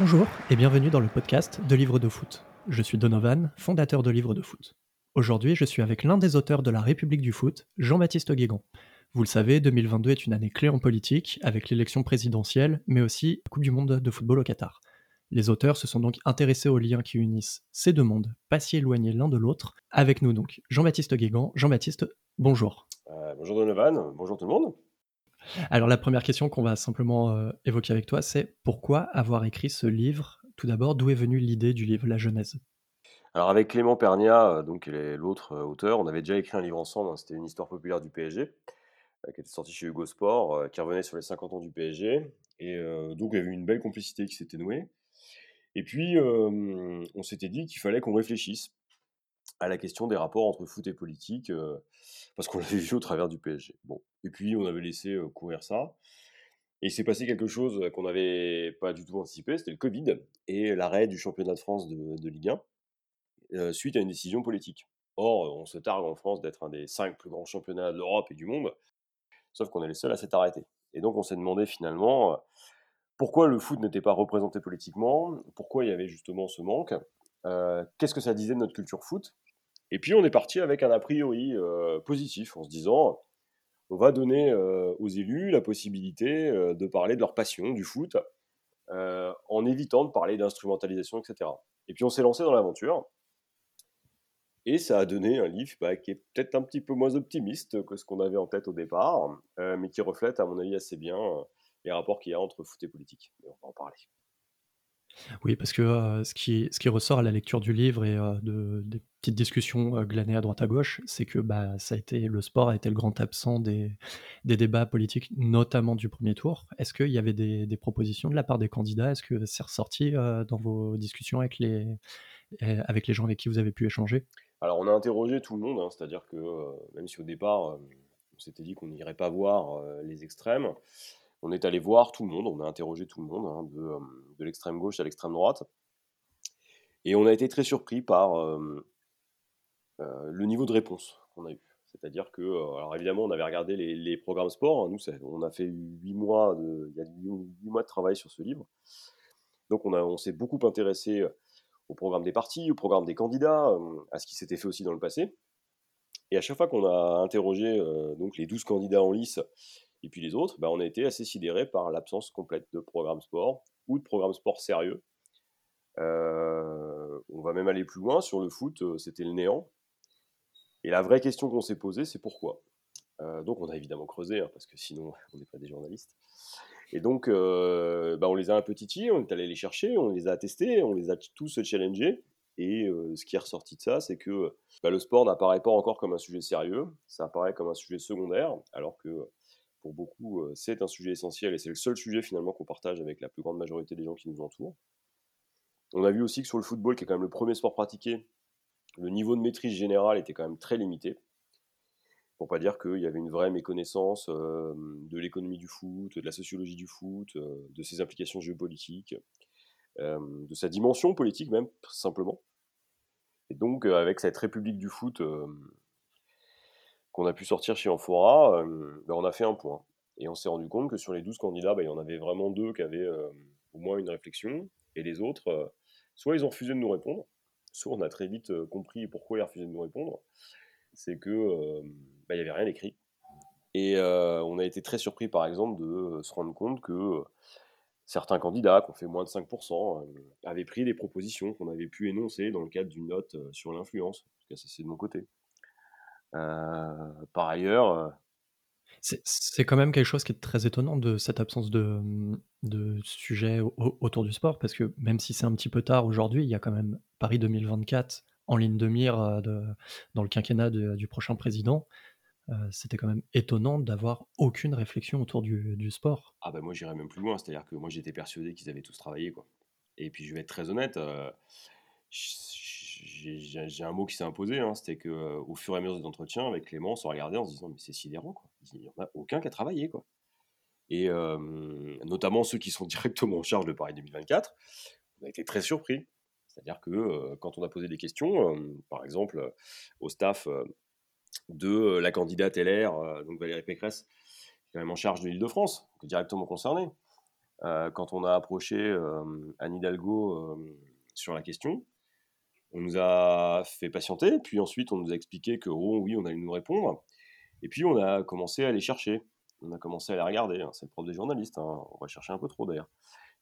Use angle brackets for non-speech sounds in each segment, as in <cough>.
Bonjour et bienvenue dans le podcast de Livres de foot. Je suis Donovan, fondateur de Livres de foot. Aujourd'hui, je suis avec l'un des auteurs de La République du foot, Jean-Baptiste Guégan. Vous le savez, 2022 est une année clé en politique, avec l'élection présidentielle, mais aussi la Coupe du Monde de football au Qatar. Les auteurs se sont donc intéressés aux liens qui unissent ces deux mondes, pas si éloignés l'un de l'autre. Avec nous donc Jean-Baptiste Guégan. Jean-Baptiste, bonjour. Euh, bonjour Donovan, bonjour tout le monde. Alors la première question qu'on va simplement euh, évoquer avec toi, c'est pourquoi avoir écrit ce livre? Tout d'abord, d'où est venue l'idée du livre La Genèse? Alors avec Clément Pernia, euh, donc l'autre euh, auteur, on avait déjà écrit un livre ensemble, hein, c'était une histoire populaire du PSG, qui était sorti chez Hugo Sport, qui revenait sur les 50 ans du PSG, et donc il y avait une belle complicité qui s'était nouée. Et puis on s'était dit qu'il fallait qu'on réfléchisse à la question des rapports entre foot et politique, parce qu'on <laughs> l'avait vu au travers du PSG. Bon, et puis on avait laissé courir ça. Et il s'est passé quelque chose qu'on n'avait pas du tout anticipé, c'était le Covid et l'arrêt du championnat de France de, Ligue 1 suite à une décision politique. Or, on se targue en France d'être un des cinq plus grands championnats de l'Europe et du monde, sauf qu'on est les seuls à s'être arrêtés. Et donc on s'est demandé finalement pourquoi le foot n'était pas représenté politiquement, pourquoi il y avait justement ce manque, qu'est-ce que ça disait de notre culture foot? Et puis on est parti avec un a priori positif en se disant on va donner aux élus la possibilité de parler de leur passion, du foot, en évitant de parler d'instrumentalisation, etc. Et puis on s'est lancé dans l'aventure. Et ça a donné un livre bah, qui est peut-être un petit peu moins optimiste que ce qu'on avait en tête au départ, mais qui reflète, à mon avis, assez bien les rapports qu'il y a entre foot et politique. on va en parler. Oui, parce que ce, qui, ce qui ressort à la lecture du livre et de, des petites discussions glanées à droite à gauche, c'est que bah, ça a été, le sport a été le grand absent des, débats politiques, notamment du premier tour. Est-ce qu'il y avait des, propositions de la part des candidats? Est-ce que c'est ressorti dans vos discussions avec les, avec les gens avec qui vous avez pu échanger? Alors, on a interrogé tout le monde, hein, c'est-à-dire que même si au départ, on s'était dit qu'on n'irait pas voir les extrêmes, on est allé voir tout le monde, on a interrogé tout le monde, hein, euh, de, l'extrême gauche à l'extrême droite. Et on a été très surpris par euh, euh, le niveau de réponse qu'on a eu. C'est-à-dire que, alors évidemment, on avait regardé les, programmes sport. Hein, nous, on a fait huit mois de, travail sur ce livre. Donc, on, on s'est beaucoup intéressé au programme des partis, au programme des candidats, à ce qui s'était fait aussi dans le passé. Et à chaque fois qu'on a interrogé donc les 12 candidats en lice et puis les autres, bah, on a été assez sidérés par l'absence complète de programme sport ou de programme sport sérieux. Euh, on va même aller plus loin sur le foot, euh, c'était le néant. Et la vraie question qu'on s'est posée, c'est pourquoi? Euh, donc on a évidemment creusé, hein, parce que sinon <laughs> on n'est pas des journalistes. Et donc bah, on les a un peu titillés, on est allé les chercher, on les a testés, on les a tous challengés. Et ce qui est ressorti de ça, c'est que bah, le sport n'apparaît pas encore comme un sujet sérieux, ça apparaît comme un sujet secondaire, alors que pour beaucoup, c'est un sujet essentiel et c'est le seul sujet finalement qu'on partage avec la plus grande majorité des gens qui nous entourent. On a vu aussi que sur le football, qui est quand même le premier sport pratiqué, le niveau de maîtrise générale était quand même très limité. Pour pas dire qu'il y avait une vraie méconnaissance de l'économie du foot, de la sociologie du foot, de ses implications géopolitiques, de sa dimension politique même, simplement. Et donc, avec cette République du foot qu'on a pu sortir chez euh, ben, on a fait un point. Et on s'est rendu compte que sur les 12 candidats, ben, il y en avait vraiment deux qui avaient au moins une réflexion, et les autres, soit ils ont refusé de nous répondre, soit on a très vite compris pourquoi ils refusaient de nous répondre, c'est que n'y avait rien écrit. Et on a été très surpris, par exemple, de se rendre compte que certains candidats, qui ont fait moins de 5%, avaient pris des propositions qu'on avait pu énoncer dans le cadre d'une note sur l'influence. En tout cas, c'est de mon côté. Euh, par ailleurs, euh, c'est quand même quelque chose qui est très étonnant de cette absence de, mmh, de sujet autour du sport, parce que même si c'est un petit peu tard aujourd'hui, il y a quand même Paris 2024 en ligne de mire euh, de, dans le quinquennat du prochain président. C'était quand même étonnant d'avoir aucune réflexion autour du, du sport. Ah ben moi j'irais même plus loin, c'est-à-dire que moi j'étais persuadé qu'ils avaient tous travaillé quoi. Et puis je vais être très honnête, j'ai un mot qui s'est imposé, hein, c'était que au fur et à mesure des entretiens avec Clément, on se regardait en se disant mais c'est sidérant quoi. Il n'y en a aucun qui a travaillé quoi. Et notamment ceux qui sont <laughs> directement en charge de Paris 2024, on a été très surpris. C'est-à-dire que quand on a posé des questions, par exemple au staff de la candidate LR, donc Valérie Pécresse, qui est quand même en charge de l'Île-de-France, directement concernée, quand on a approché Anne Hidalgo sur la question. On nous a fait patienter, puis ensuite on nous a expliqué que oh, oui, on allait nous répondre. Et puis on a commencé à les chercher. On a commencé à les regarder. Hein. C'est le problème des journalistes. Hein. On va chercher un peu trop d'ailleurs.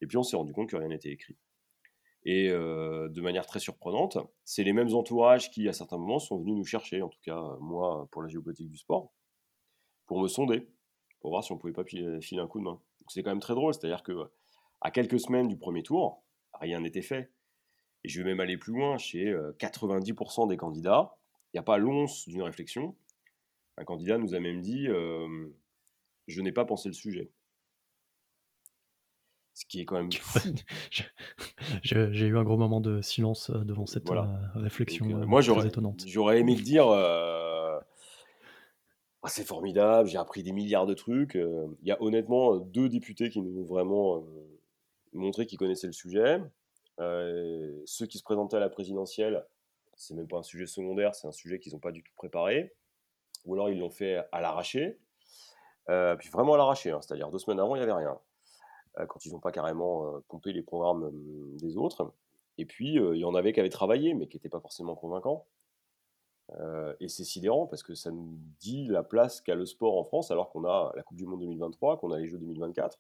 Et puis on s'est rendu compte que rien n'était écrit. Et de manière très surprenante, c'est les mêmes entourages qui, à certains moments, sont venus nous chercher, en tout cas moi pour la géopolitique du sport, pour me sonder, pour voir si on pouvait pas filer un coup de main. C'est quand même très drôle, c'est-à-dire que à quelques semaines du premier tour, rien n'était fait. Et je vais même aller plus loin, chez 90% des candidats, il n'y a pas l'once d'une réflexion. Un candidat nous a même dit Je n'ai pas pensé le sujet. Ce qui est quand même. <laughs> J'ai eu un gros moment de silence devant cette réflexion moi, très étonnante. J'aurais aimé le dire ah, c'est formidable, j'ai appris des milliards de trucs. Il y a honnêtement deux députés qui nous ont vraiment montré qu'ils connaissaient le sujet. Euh, ceux qui se présentaient à la présidentielle, c'est même pas un sujet secondaire, c'est un sujet qu'ils n'ont pas du tout préparé. Ou alors ils l'ont fait à l'arraché. Euh, puis vraiment à l'arraché, hein, c'est-à-dire deux semaines avant, il n'y avait rien. Euh, quand ils n'ont pas carrément pompé les programmes des autres. Et puis, il y en avait qui avaient travaillé, mais qui n'étaient pas forcément convaincants. et c'est sidérant parce que ça nous dit la place qu'a le sport en France, alors qu'on a la Coupe du Monde 2023, qu'on a les Jeux 2024,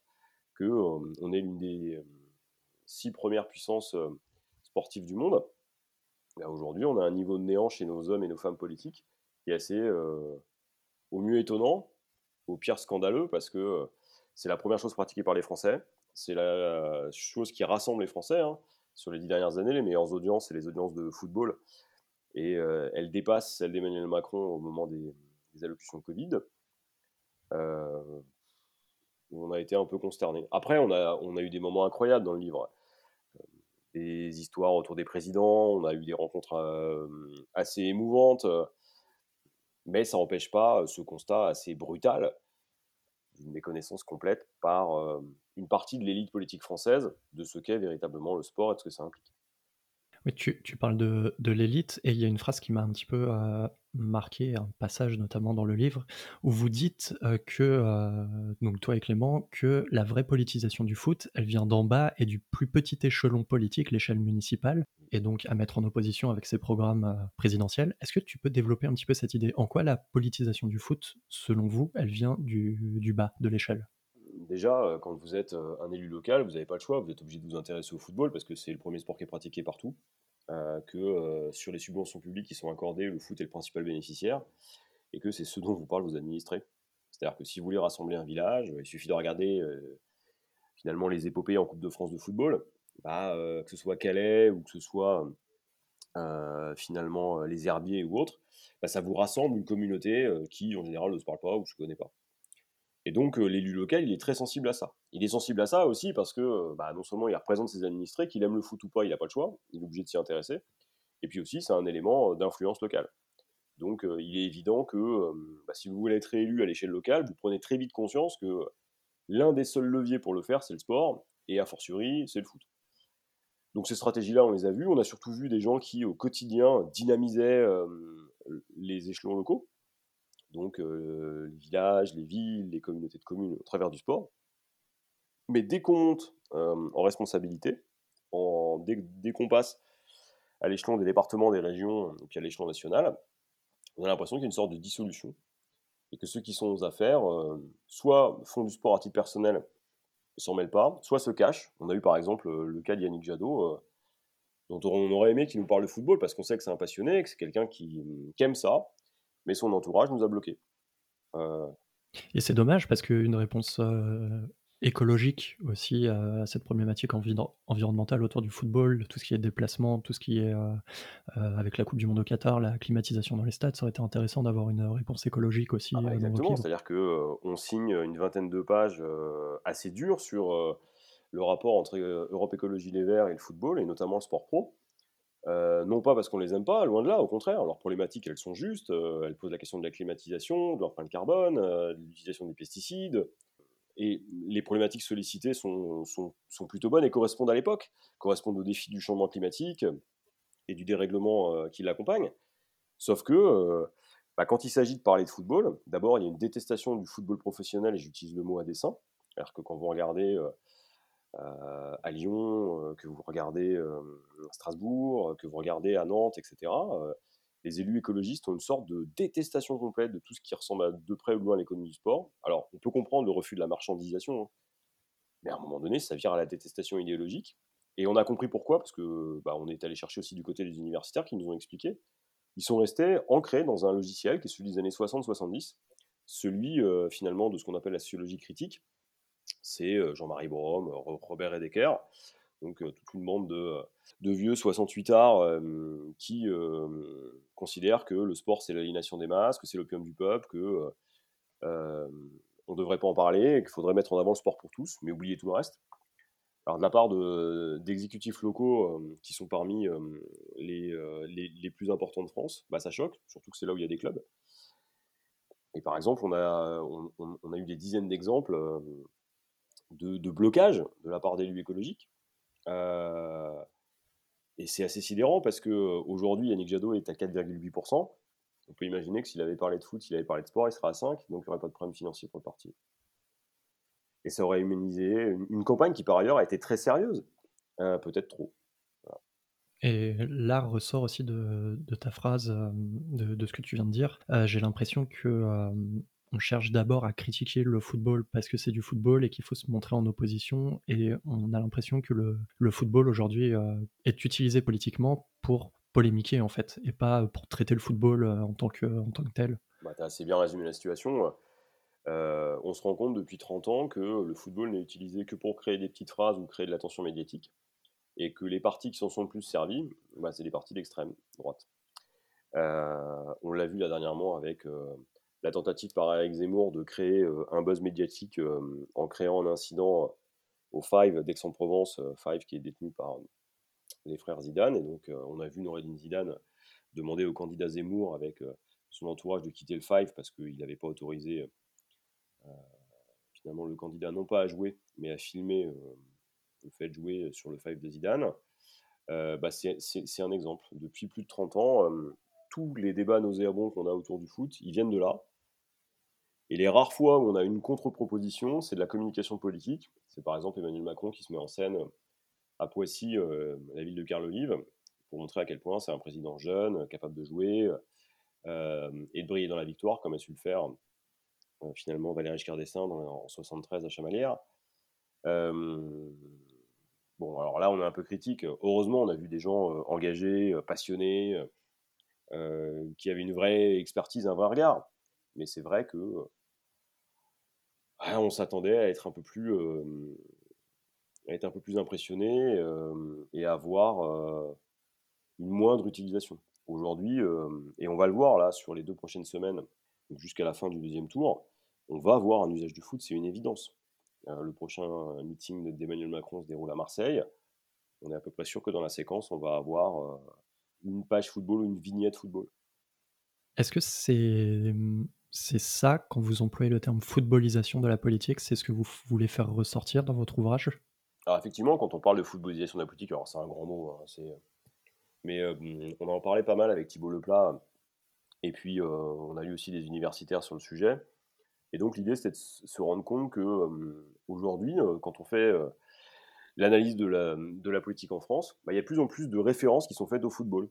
qu'on on est l'une des six premières puissances euh, sportives du monde. Aujourd'hui, on a un niveau de néant chez nos hommes et nos femmes politiques qui est assez, euh, au mieux étonnant, au pire scandaleux, parce que euh, c'est la première chose pratiquée par les Français. C'est la chose qui rassemble les Français. Hein. Sur les dix dernières années, les meilleures audiences, c'est les audiences de football. Et elle dépasse celle d'Emmanuel Macron au moment des, allocutions Covid. on a été un peu consterné. Après, on a eu des moments incroyables dans le livre des histoires autour des présidents, on a eu des rencontres assez émouvantes, mais ça n'empêche pas ce constat assez brutal d'une méconnaissance complète par une partie de l'élite politique française de ce qu'est véritablement le sport et de ce que ça implique tu, parles de, l'élite et il y a une phrase qui m'a un petit peu euh, marqué, un passage notamment dans le livre, où vous dites euh, que, euh, donc toi et Clément, que la vraie politisation du foot, elle vient d'en bas et du plus petit échelon politique, l'échelle municipale, et donc à mettre en opposition avec ces programmes présidentiels. Est-ce que tu peux développer un petit peu cette idée? En quoi la politisation du foot, selon vous, elle vient du bas de l'échelle? Déjà, quand vous êtes un élu local, vous n'avez pas le choix, vous êtes obligé de vous intéresser au football parce que c'est le premier sport qui est pratiqué partout. Euh, que euh, sur les subventions publiques qui sont accordées, le foot est le principal bénéficiaire, et que c'est ce dont vous parlent vos administrés. C'est-à-dire que si vous voulez rassembler un village, il suffit de regarder euh, finalement les épopées en Coupe de France de football, bah, que ce soit Calais ou que ce soit finalement les Herbiers ou autres, bah, ça vous rassemble une communauté qui en général ne se parle pas ou ne se connaît pas. Et donc, l'élu local, il est très sensible à ça. Il est sensible à ça aussi parce que bah, non seulement il représente ses administrés, qu'il aime le foot ou pas, il n'a pas le choix, il est obligé de s'y intéresser. Et puis aussi, c'est un élément d'influence locale. Donc, il est évident que bah, si vous voulez être élu à l'échelle locale, vous prenez très vite conscience que l'un des seuls leviers pour le faire, c'est le sport, et a fortiori, c'est le foot. Donc ces stratégies-là, on les a vues. On a surtout vu des gens qui, au quotidien, dynamisaient les échelons locaux donc les villages, les villes, les communautés de communes au travers du sport. Mais dès qu'on monte en responsabilité, dès, qu'on passe à l'échelon des départements, des régions, puis à l'échelon national, on a l'impression qu'il y a une sorte de dissolution. Et que ceux qui sont aux affaires, soit font du sport à titre personnel et s'en mêlent pas, soit se cachent. On a eu par exemple le cas d'Yannick Jadot, dont on aurait aimé qu'il nous parle de football parce qu'on sait que c'est un passionné, que c'est quelqu'un qui, aime ça, mais son entourage nous a bloqués. Euh, Et c'est dommage parce qu'une réponse euh, écologique aussi à cette problématique environnementale autour du football, tout ce qui est déplacement, tout ce qui est euh, avec la Coupe du Monde au Qatar, la climatisation dans les stades, ça aurait été intéressant d'avoir une réponse écologique aussi. Ah bah, exactement, c'est-à-dire qu'on on signe une vingtaine de pages assez dures sur le rapport entre Europe Écologie Les Verts et le football, et notamment le sport pro. Euh, non pas parce qu'on les aime pas, loin de là, au contraire, leurs problématiques elles sont justes, euh, elles posent la question de la climatisation, de l'empreinte carbone, euh, de l'utilisation des pesticides, et les problématiques sollicitées sont, sont, plutôt bonnes et correspondent à l'époque, correspondent aux défis du changement climatique et du dérèglement qui l'accompagne. Sauf que bah, quand il s'agit de parler de football, d'abord il y a une détestation du football professionnel, et j'utilise le mot à dessein, alors que quand vous regardez à Lyon, que vous regardez à Strasbourg, que vous regardez à Nantes, etc., les élus écologistes ont une sorte de détestation complète de tout ce qui ressemble à de près ou de loin à l'économie du sport. Alors, on peut comprendre le refus de la marchandisation, hein, mais à un moment donné, ça vire à la détestation idéologique. Et on a compris pourquoi, parce que bah, on est allé chercher aussi du côté des universitaires qui nous ont expliqué. Ils sont restés ancrés dans un logiciel qui est celui des années 60-70, celui finalement de ce qu'on appelle la sociologie critique. C'est Jean-Marie Borom, Robert Edecker, donc toute une bande de, vieux 68 arts qui considèrent que le sport c'est l'aliénation des masses, que c'est l'opium du peuple, que on ne devrait pas en parler, qu'il faudrait mettre en avant le sport pour tous, mais oublier tout le reste. Alors de la part d'exécutifs locaux qui sont parmi les, plus importants de France, bah, ça choque, surtout que c'est là où il y a des clubs. Et par exemple, on, a eu des dizaines d'exemples de, blocage de la part d'élus écologiques. et c'est assez sidérant parce qu'aujourd'hui, Yannick Jadot est à 4,8%. On peut imaginer que s'il avait parlé de foot, s'il avait parlé de sport, il serait à 5, donc il n'y aurait pas de problème financier pour le parti. Et ça aurait humanisé une, campagne qui, par ailleurs, a été très sérieuse. Euh, peut-être trop. Et là ressort aussi de, ta phrase, euh, de, ce que tu viens de dire. Euh, j'ai l'impression que on cherche d'abord à critiquer le football parce que c'est du football et qu'il faut se montrer en opposition. Et on a l'impression que le, football aujourd'hui est utilisé politiquement pour polémiquer en fait, et pas pour traiter le football en tant que, en tant que tel. Bah, tu as assez bien résumé la situation. Euh, on se rend compte depuis 30 ans que le football n'est utilisé que pour créer des petites phrases ou créer de l'attention médiatique, et que les partis qui s'en sont le plus servis, bah, c'est les partis d'extrême droite. Euh, on l'a vu là dernièrement avec euh, la tentative par Eric Zemmour de créer un buzz médiatique en créant un incident au Five d'Aix-en-Provence, Five qui est détenu par les frères Zidane, et donc on a vu Noureddin Zidane demander au candidat Zemmour avec son entourage de quitter le Five parce qu'il n'avait pas autorisé euh, finalement le candidat non pas à jouer, mais à filmer euh, le fait de jouer sur le five de Zidane, euh, bah c'est un exemple. Depuis plus de 30 ans, tous les débats nauséabonds qu'on a autour du foot, ils viennent de là. Et les rares fois où on a une contre-proposition, c'est de la communication politique. C'est par exemple Emmanuel Macron qui se met en scène à Poissy, la ville de Carle-Olive, pour montrer à quel point c'est un président jeune, capable de jouer et de briller dans la victoire, comme a su le faire euh, finalement Valéry Giscard d'Estaing en 73 à Chamalières. bon, alors là, on est un peu critique. Heureusement, on a vu des gens euh, engagés, euh, passionnés, qui avaient une vraie expertise, un vrai regard. Mais c'est vrai que on s'attendait à être un peu plus, à être un peu plus impressionné et à avoir une moindre utilisation. Aujourd'hui, et on va le voir là sur les deux prochaines semaines, jusqu'à la fin du deuxième tour, on va avoir un usage du foot, c'est une évidence. Euh, le prochain meeting d'Emmanuel Macron se déroule à Marseille. On est à peu près sûr que dans la séquence, on va avoir euh, une page football ou une vignette football. Est-ce que c'est c'est ça, quand vous employez le terme footballisation de la politique, c'est ce que vous voulez faire ressortir dans votre ouvrage? Alors effectivement, quand on parle de footballisation de la politique, alors c'est un grand mot, hein, mais euh, on en parlait pas mal avec Thibault Leplat et puis, euh, on a eu aussi des universitaires sur le sujet. Et donc, l'idée, c'était de se rendre compte que euh, aujourd'hui, quand on fait l'analyse de la, politique en France, bah, il y a de plus en plus de références qui sont faites au football.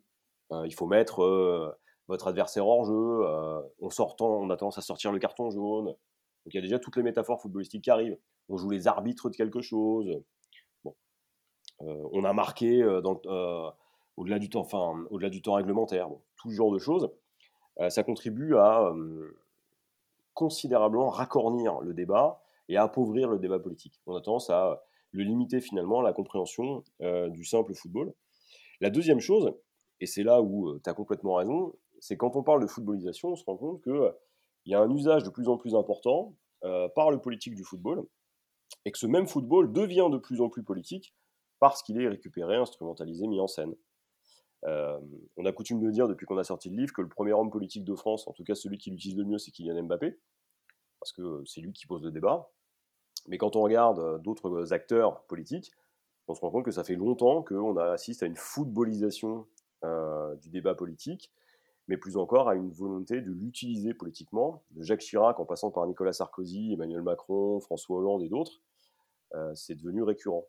il faut mettre votre adversaire hors jeu, on, sortant, on a tendance à sortir le carton jaune. Donc il y a déjà toutes les métaphores footballistiques qui arrivent. On joue les arbitres de quelque chose. Bon. on a marqué au-delà du temps, enfin, au-delà du temps réglementaire. Tout ce genre de choses. Euh, ça contribue à euh, considérablement raccornir le débat et à appauvrir le débat politique. On a tendance à le limiter finalement à la compréhension euh, du simple football. La deuxième chose, et c'est là où tu as complètement raison, c'est quand on parle de footballisation, on se rend compte qu'il y a un usage de plus en plus important par le politique du football, et que ce même football devient de plus en plus politique parce qu'il est récupéré, instrumentalisé, mis en scène. Euh, on a coutume de dire depuis qu'on a sorti le livre que le premier homme politique de France, en tout cas celui qui l'utilise le mieux, c'est Kylian Mbappé, parce que c'est lui qui pose le débat. Mais quand on regarde euh, d'autres acteurs politiques, on se rend compte que ça fait longtemps qu'on assiste à une footballisation euh, du débat politique, mais plus encore à une volonté de l'utiliser politiquement, de Jacques Chirac en passant par Nicolas Sarkozy, Emmanuel Macron, François Hollande et d'autres. c'est devenu récurrent.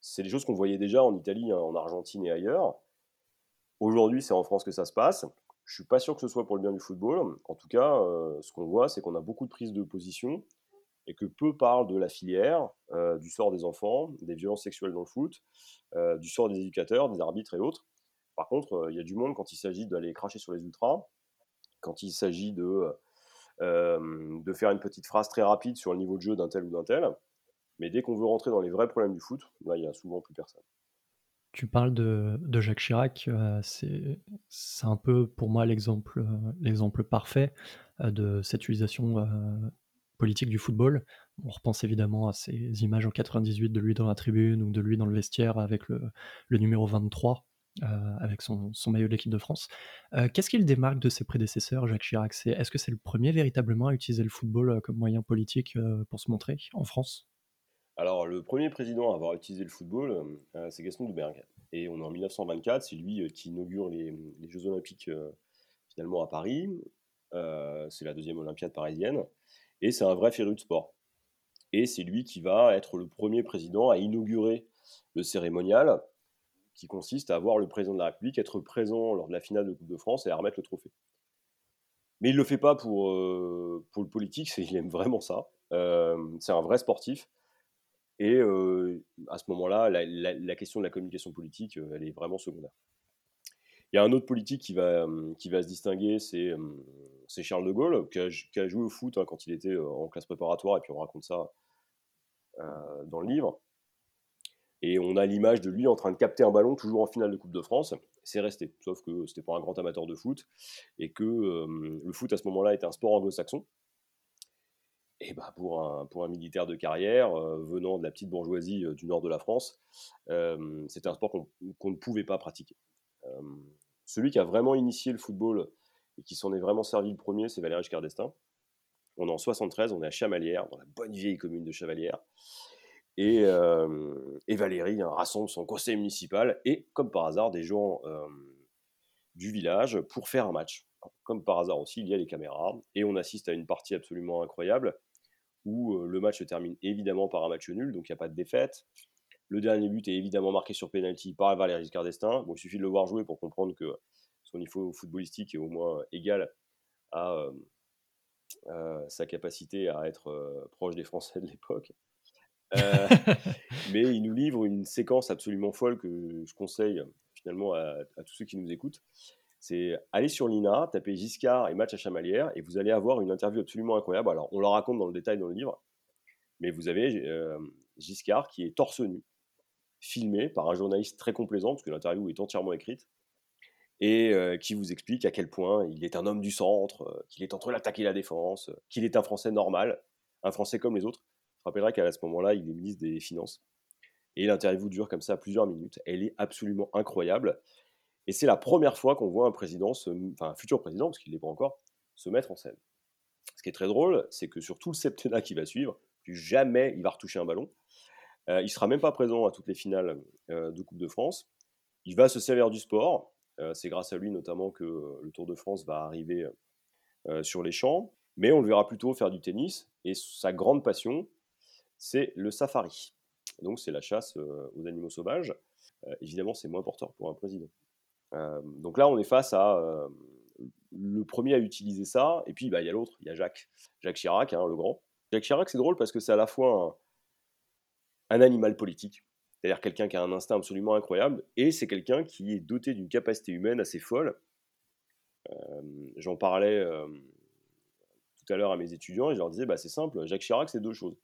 c'est des choses qu'on voyait déjà en Italie, hein, en Argentine et ailleurs. Aujourd'hui, c'est en France que ça se passe. Je suis pas sûr que ce soit pour le bien du football. En tout cas, euh, ce qu'on voit, c'est qu'on a beaucoup de prises de position et que peu parlent de la filière, euh, du sort des enfants, des violences sexuelles dans le foot, euh, du sort des éducateurs, des arbitres et autres. Par contre, il y a du monde quand il s'agit d'aller cracher sur les ultras, quand il s'agit de, de faire une petite phrase très rapide sur le niveau de jeu d'un tel ou d'un tel. Mais dès qu'on veut rentrer dans les vrais problèmes du foot, là, il y a souvent plus personne. Tu parles de, Jacques Chirac, euh, c'est un peu pour moi l'exemple euh, parfait euh, de cette utilisation politique du football. On repense évidemment à ces images en 98 de lui dans la tribune ou de lui dans le vestiaire avec le, numéro 23, avec son, maillot de l'équipe de France. Qu'est-ce qu'il démarque de ses prédécesseurs, Jacques Chirac? Est-ce que c'est le premier véritablement à utiliser le football comme moyen politique pour se montrer en France? Alors, le premier président à avoir utilisé le football, euh, c'est Gaston Doumergue. Et on est en 1924, c'est lui euh, qui inaugure les, Jeux Olympiques euh, finalement à Paris. c'est la deuxième Olympiade parisienne. Et c'est un vrai féru de sport. Et c'est lui qui va être le premier président à inaugurer le cérémonial, qui consiste à voir le président de la République être présent lors de la finale de Coupe de France et à remettre le trophée. Mais il ne le fait pas pour, pour le politique, il aime vraiment ça. c'est un vrai sportif. Et à ce moment-là, la, question de la communication politique, elle est vraiment secondaire. Il y a un autre politique qui va, qui va se distinguer, c'est Charles de Gaulle, qui a, joué au foot hein, quand il était en classe préparatoire, et puis on raconte ça dans le livre. Et on a l'image de lui en train de capter un ballon toujours en finale de Coupe de France. C'est resté, sauf que c'était pas un grand amateur de foot, et que le foot à ce moment-là était un sport anglo-saxon. Et bah pour, un, pour un militaire de carrière, euh, venant de la petite bourgeoisie euh, du nord de la France, euh, c'était un sport qu'on ne pouvait pas pratiquer. Celui qui a vraiment initié le football et qui s'en est vraiment servi le premier, c'est Valéry Giscard d'Estaing. On est en 73, on est à Chamalières, dans la bonne vieille commune de Chamalières. Et, et Valéry rassemble son conseil municipal et, comme par hasard, des gens du village pour faire un match. Comme par hasard aussi, il y a les caméras et on assiste à une partie absolument incroyable où le match se termine évidemment par un match nul, donc il n'y a pas de défaite. Le dernier but est évidemment marqué sur penalty par Valéry Giscard d'Estaing. Bon, il suffit de le voir jouer pour comprendre que son niveau footballistique est au moins égal à sa capacité à être proche des Français de l'époque. <laughs> mais il nous livre une séquence absolument folle que je conseille finalement à, à tous ceux qui nous écoutent. C'est aller sur l'INA, taper Giscard et match à Chamalières, et vous allez avoir une interview absolument incroyable. Alors, on la raconte dans le détail dans le livre, mais vous avez euh, Giscard qui est torse nu, filmé par un journaliste très complaisant, parce que l'interview est entièrement écrite, et euh, qui vous explique à quel point il est un homme du centre, euh, qu'il est entre l'attaque et la défense, qu'il est un Français normal, un Français comme les autres. Je rappellerai qu'à ce moment-là, il est ministre des Finances. Et l'interview dure comme ça plusieurs minutes. Elle est absolument incroyable. Et c'est la première fois qu'on voit un président, enfin un futur président, parce qu'il n'est pas encore, se mettre en scène. Ce qui est très drôle, c'est que sur tout le septennat qui va suivre, plus jamais il va retoucher un ballon. Euh, il sera même pas présent à toutes les finales euh, de Coupe de France. Il va se servir du sport. Euh, c'est grâce à lui notamment que le Tour de France va arriver sur les champs. Mais on le verra plutôt faire du tennis. Et sa grande passion, c'est le safari. Donc c'est la chasse aux animaux sauvages. évidemment, c'est moins porteur pour un président. Euh, donc là, on est face à euh, le premier à utiliser ça, et puis bah, il y a l'autre, il y a Jacques, Jacques Chirac, hein, le grand. Jacques Chirac, c'est drôle parce que c'est à la fois un, animal politique, c'est-à-dire quelqu'un qui a un instinct absolument incroyable, et c'est quelqu'un qui est doté d'une capacité humaine assez folle. Euh, j'en parlais tout à l'heure à mes étudiants et je leur disais, bah, c'est simple, Jacques Chirac, c'est deux choses.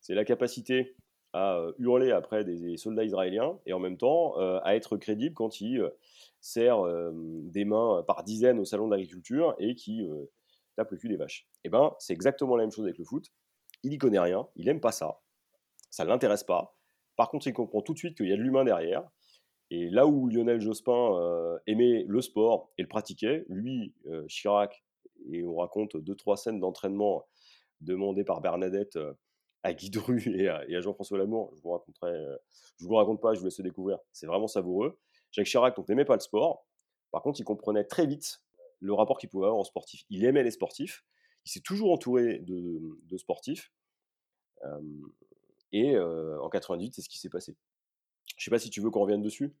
C'est la capacité à hurler après des, soldats israéliens et en même temps à être crédible quand il sert des mains par dizaines au salon de l'agriculture et qui tape le cul des vaches. Et eh ben, c'est exactement la même chose avec le foot. Il n'y connaît rien, il n'aime pas ça, ça ne l'intéresse pas. Par contre, il comprend tout de suite qu'il y a de l'humain derrière. Et là où Lionel Jospin aimait le sport et le pratiquait, lui, Chirac, et on raconte deux, trois scènes d'entraînement demandées par Bernadette à Guy Dru et à, Jean-François Lamour. Je vous raconterai, je vous raconte pas, je vous laisse découvrir. C'est vraiment savoureux. Jacques Chirac, n'aimait pas le sport. Par contre, il comprenait très vite le rapport qu'il pouvait avoir aux sportifs. Il aimait les sportifs. Il s'est toujours entouré de, sportifs. Et en 98, c'est ce qui s'est passé. Je sais pas si tu veux qu'on revienne dessus?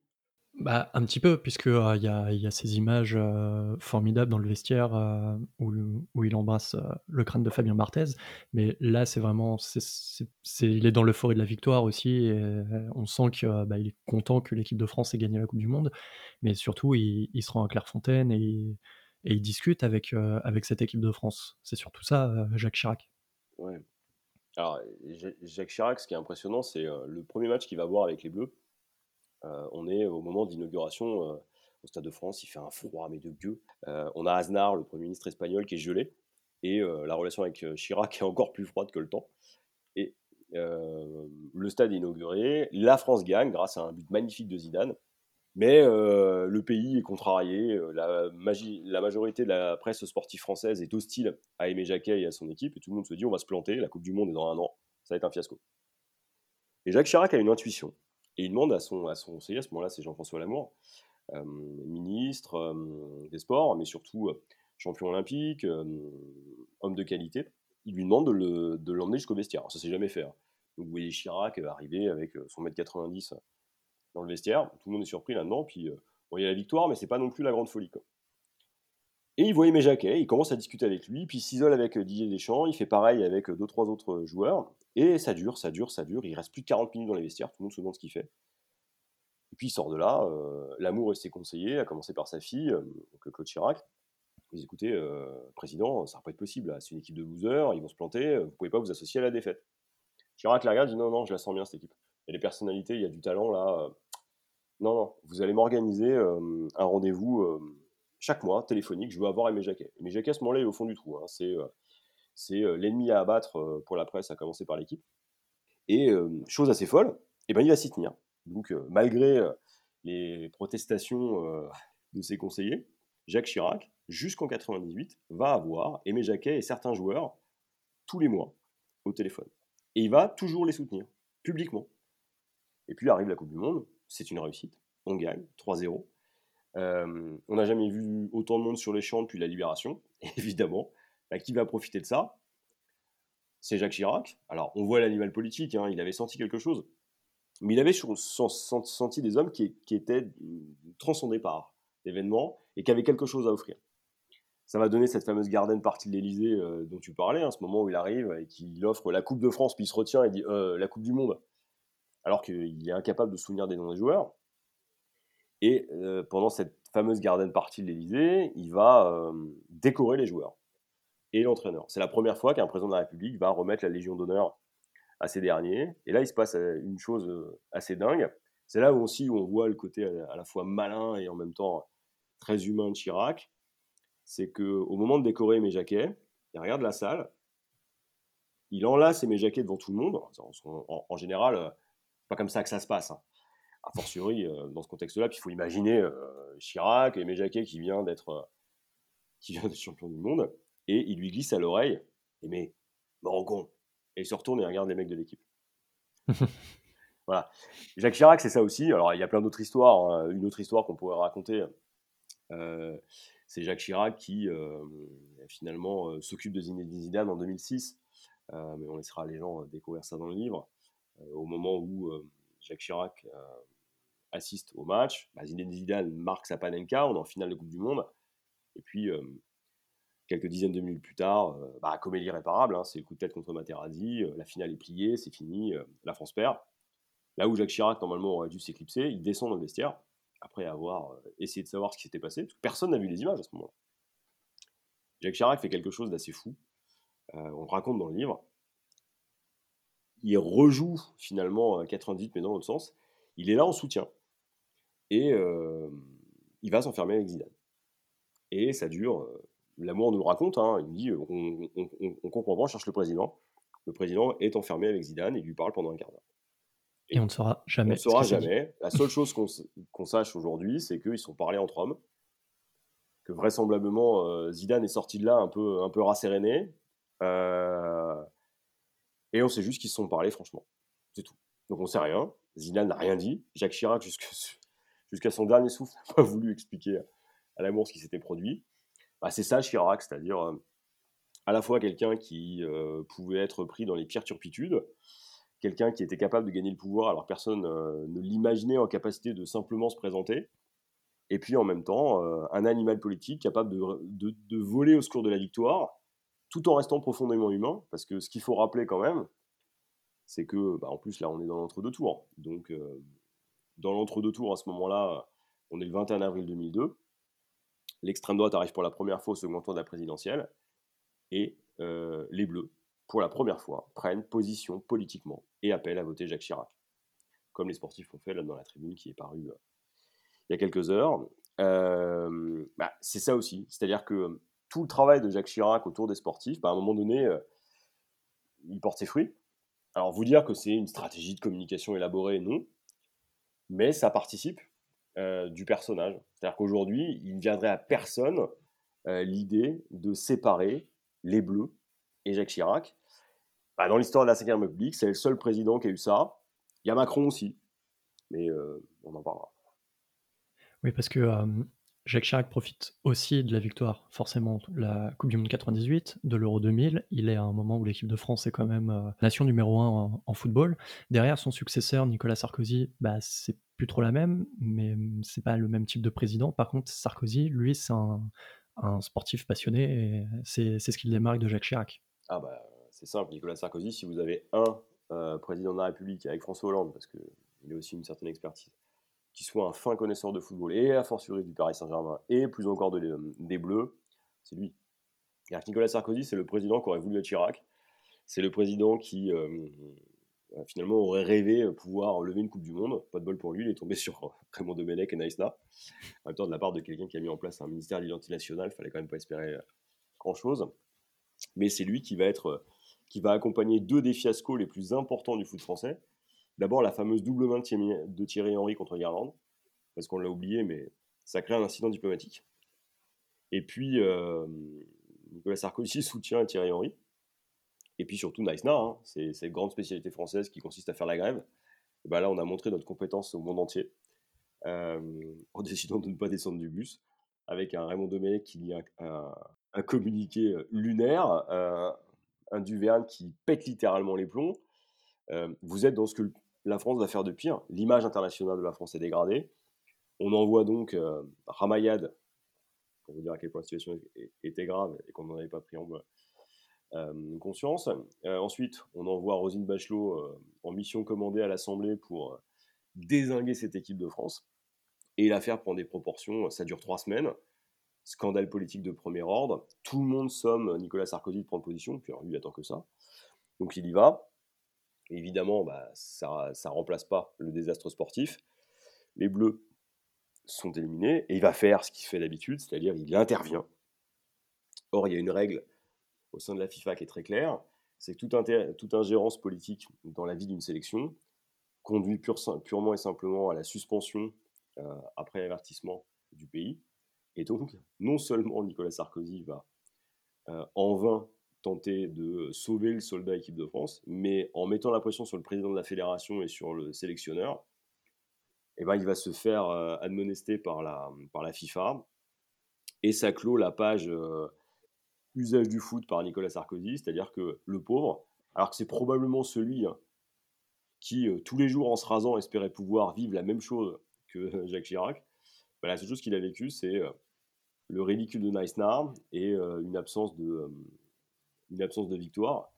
Bah, un petit peu, puisque euh, il y, a, y, a, ces images euh, formidables dans le vestiaire euh, où, où, il embrasse le crâne de Fabien Barthez. Mais là, c'est vraiment. c'est c'est il est dans l'euphorie de la victoire aussi. Et on sent qu'il bah, est content que l'équipe de France ait gagné la Coupe du Monde. Mais surtout, il, il se rend à Clairefontaine et, et il discute avec, avec cette équipe de France. C'est surtout ça, Jacques Chirac. Ouais. Alors, Jacques Chirac, ce qui est impressionnant, c'est le premier match qu'il va voir avec les Bleus euh, on est au moment d'inauguration euh, au Stade de France, il fait un froid, mais de. Euh, on a Aznar, le Premier ministre espagnol, qui est gelé, et la relation avec Chirac <laughs> est encore plus froide que le temps. Et le stade est inauguré, la France gagne grâce à un but magnifique de Zidane, mais le pays est contrarié, la, la, majorité de la presse sportive française est hostile à Aimé Jacquet et à son équipe, et tout le monde se dit on va se planter, la Coupe du Monde est dans un an, ça va être un fiasco. Et Jacques Chirac a une intuition. Et il demande à son, conseiller, à ce moment-là, c'est Jean-François Lamour, euh, ministre euh, des Sports, mais surtout euh, champion olympique, homme de qualité. Il lui demande de l'emmener jusqu'au vestiaire. Ça s'est jamais fait. Hein. Donc vous voyez Chirac arriver avec son mètre 90 dans le vestiaire. Tout le monde est surpris là-dedans. Puis bon, il y a la victoire, mais c'est pas non plus la grande folie. Et il voit Aimé Jacquet, il commence à discuter avec lui, puis il s'isole avec Didier Deschamps, il fait pareil avec deux, trois autres joueurs, et ça dure, ça dure, ça dure. Il reste plus de 40 minutes dans les vestiaires, tout le monde se demande ce qu'il fait. Et puis il sort de là, euh, l'amour et ses conseillers, à commencer par sa fille, euh, Claude Chirac. Ils écoutez, euh, président, ça va pas être possible, c'est une équipe de losers, ils vont se planter, vous pouvez pas vous associer à la défaite. Chirac la regarde, dit non, non, je la sens bien cette équipe. A des personnalités, il y a du talent là. non, non, vous allez m'organiser un rendez-vous chaque mois téléphonique, je veux avoir Aimé Jacquet. Aimé Jacquet, à ce moment-là, est au fond du trou. Hein. C'est euh, l'ennemi à abattre euh, pour la presse, à commencer par l'équipe. Et euh, chose assez folle, et eh ben, il va s'y tenir. Donc, malgré les protestations de ses conseillers, Jacques Chirac, jusqu'en 98, va avoir Aimé Jacquet et certains joueurs tous les mois au téléphone. Et il va toujours les soutenir, publiquement. Et puis arrive la Coupe du Monde, c'est une réussite, on gagne, 3-0. on n'a jamais vu autant de monde sur les champs depuis la Libération, <laughs> évidemment. Bah, qui va profiter de ça? C'est Jacques Chirac. Alors, on voit l'animal politique, hein, il avait senti quelque chose. Mais il avait senti des hommes qui, étaient transcendés par l'événement et qui avaient quelque chose à offrir. Ça va donner cette fameuse garden partie de l'Elysée euh, dont tu parlais, hein, ce moment où il arrive et qu'il offre la Coupe de France, puis il se retient et dit euh, la Coupe du Monde, alors qu'il est incapable de souvenir des noms des joueurs. Et euh, pendant cette fameuse garden partie de l'Elysée, il va décorer les joueurs et l'entraîneur. C'est la première fois qu'un président de la République va remettre la Légion d'honneur à ces derniers. Et là, il se passe euh, une chose euh, assez dingue. C'est là aussi où on voit le côté euh, à la fois malin et en même temps très humain de Chirac. C'est qu'au moment de décorer mes jaquets, il regarde la salle, il enlace mes jaquets devant tout le monde. En, général, pas comme ça que ça se passe. Hein. A fortiori, dans ce contexte-là, puis il faut imaginer Chirac et mes jaquets qui vient d'être qui vient d'être champion du monde et il lui glisse à l'oreille Et mais, con Et il se retourne et regarde les mecs de l'équipe. <laughs> voilà. Jacques Chirac, c'est ça aussi. Alors, il y a plein d'autres histoires. Hein. Une autre histoire qu'on pourrait raconter, euh, c'est Jacques Chirac qui, euh, finalement, euh, s'occupe de Zinedine Zidane en 2006. mais on laissera les gens découvrir ça dans le livre. Au moment où Jacques Chirac assiste au match, bah, Zinedine Zidane marque sa panenka, on est en finale de Coupe du Monde. Et puis, quelques dizaines de minutes plus tard, euh, bah, comédie réparable, hein, c'est le coup de tête contre Materazzi, euh, la finale est pliée, c'est fini, euh, la France perd. Là où Jacques Chirac, normalement, aurait dû s'éclipser, il descend dans le vestiaire, après avoir essayé de savoir ce qui s'était passé, parce que personne n'a vu les images à ce moment-là. Jacques Chirac fait quelque chose d'assez fou, on raconte dans le livre. Il rejoue finalement 98, mais dans l'autre sens. Il est là en soutien. Et il va s'enfermer avec Zidane. Et ça dure L'amour nous le raconte, hein, il dit on, on, comprend pas, on cherche le président. Le président est enfermé avec Zidane et lui parle pendant un quart d'heure. Et, on ne saura jamais. On ne saura jamais. La seule chose qu'on sache aujourd'hui, c'est qu'ils sont parlés entre hommes. Que vraisemblablement, euh, Zidane est sorti de là un peu, un peu rasséréné. Euh, et on sait juste qu'ils se sont parlé, franchement. C'est tout. Donc on sait rien. Zidane n'a rien dit. Jacques Chirac, <laughs> jusqu'à son dernier souffle, n'a pas voulu expliquer à l'amour ce qui s'était produit. Bah, c'est ça Chirac, c'est-à-dire à la fois quelqu'un qui pouvait être pris dans les pires turpitudes, quelqu'un qui était capable de gagner le pouvoir alors personne ne l'imaginait en capacité de simplement se présenter. Et puis en même temps, un animal politique capable de, de, voler au secours de la victoire, tout en restant profondément humain. Parce que ce qu'il faut rappeler quand même, c'est que, bah, en plus là, on est dans l'entre-deux tours. Donc, dans l'entre-deux tours, à ce moment-là, on est le 21 avril 2002. L'extrême droite arrive pour la première fois au second tour de la présidentielle. Et les Bleus, pour la première fois, prennent position politiquement et appellent à voter Jacques Chirac. Comme les sportifs ont fait là dans la tribune qui est parue euh, il y a quelques heures. Euh, bah, c'est ça aussi. C'est-à-dire que tout le travail de Jacques Chirac autour des sportifs, bah, à un moment donné, euh, il porte ses fruits. Alors, vous dire que c'est une stratégie de communication élaborée, non. Mais ça participe du personnage. C'est-à-dire qu'aujourd'hui, il ne viendrait à personne l'idée de séparer les Bleus et Jacques Chirac. Bah, dans l'histoire de la Ve République, c'est le seul président qui a eu ça. Il y a Macron aussi, mais euh, on en parlera. Oui, parce que Jacques Chirac profite aussi de la victoire, forcément, la Coupe du Monde 98, de l'Euro 2000. Il est à un moment où l'équipe de France est quand même euh, nation numéro un en, football. Derrière, son successeur, Nicolas Sarkozy, bah, c'est plus trop la même, mais c'est pas le même type de président. Par contre, Sarkozy, lui, c'est un, sportif passionné et c'est ce qui le démarque de Jacques Chirac. Ah bah c'est simple, Nicolas Sarkozy, si vous avez un euh, président de la République avec François Hollande, parce qu'il a aussi une certaine expertise, qui soit un fin connaisseur de football et à fortiori du Paris Saint-Germain et plus encore euh, des Bleus, c'est lui. Nicolas Sarkozy, c'est le président qui aurait voulu être Chirac. C'est le président qui euh, euh, finalement aurait rêvé pouvoir lever une Coupe du Monde. Pas de bol pour lui, il est tombé <laughs> sur Raymond Domenech et Naïsna. En même temps, de la part de quelqu'un qui a mis en place un ministère de l'identité nationale, il fallait quand même pas espérer grand-chose. Mais c'est lui qui va, être, qui va accompagner deux des fiascos les plus importants du foot français. D'abord, la fameuse double main de Thierry Henry contre l'Irlande, parce qu'on l'a oublié, mais ça crée un incident diplomatique. Et puis, Nicolas Sarkozy <laughs> soutient Thierry Henry. Et puis surtout Naïsna, hein, c'est cette grande spécialité française qui consiste à faire la grève. Et ben là, on a montré notre compétence au monde entier euh, en décidant de ne pas descendre du bus, avec un Raymond Domenech qui lit un, communiqué euh, lunaire, euh, un Duverne qui pète littéralement les plombs. Vous êtes dans ce que la France va faire de pire. L'image internationale de la France est dégradée. On envoie donc Ramayad, pour vous dire à quel point la situation était grave et qu'on n'en avait pas pris en, conscience. Ensuite, on envoie Rosine Bachelot en mission commandée à l'Assemblée pour désinguer cette équipe de France. Et l'affaire prend des proportions, ça dure trois semaines. Scandale politique de premier ordre. Tout le monde somme Nicolas Sarkozy de prendre position, puis lui, il attend que ça. Donc il y va. Évidemment, bah, ça ne remplace pas le désastre sportif. Les Bleus sont éliminés et il va faire ce qu'il fait d'habitude, c'est-à-dire il intervient. Or, il y a une règle au sein de la FIFA qui est très clair, c'est que toute, toute, ingérence politique dans la vie d'une sélection conduit purement et simplement à la suspension euh, après avertissement du pays. Et donc, non seulement Nicolas Sarkozy va euh, en vain tenter de sauver le soldat équipe de France, mais en mettant la pression sur le président de la fédération et sur le sélectionneur, eh ben, il va se faire euh, admonester par la, par la FIFA. Et ça clôt la page usage du foot par Nicolas Sarkozy, c'est-à-dire que le pauvre, alors que c'est probablement celui hein, qui, euh, tous les jours en se rasant, espérait pouvoir vivre la même chose que <laughs> Jacques Chirac, bah, la seule chose qu'il a vécu, c'est euh, le ridicule de Nice et euh, une, absence de, une absence de victoire,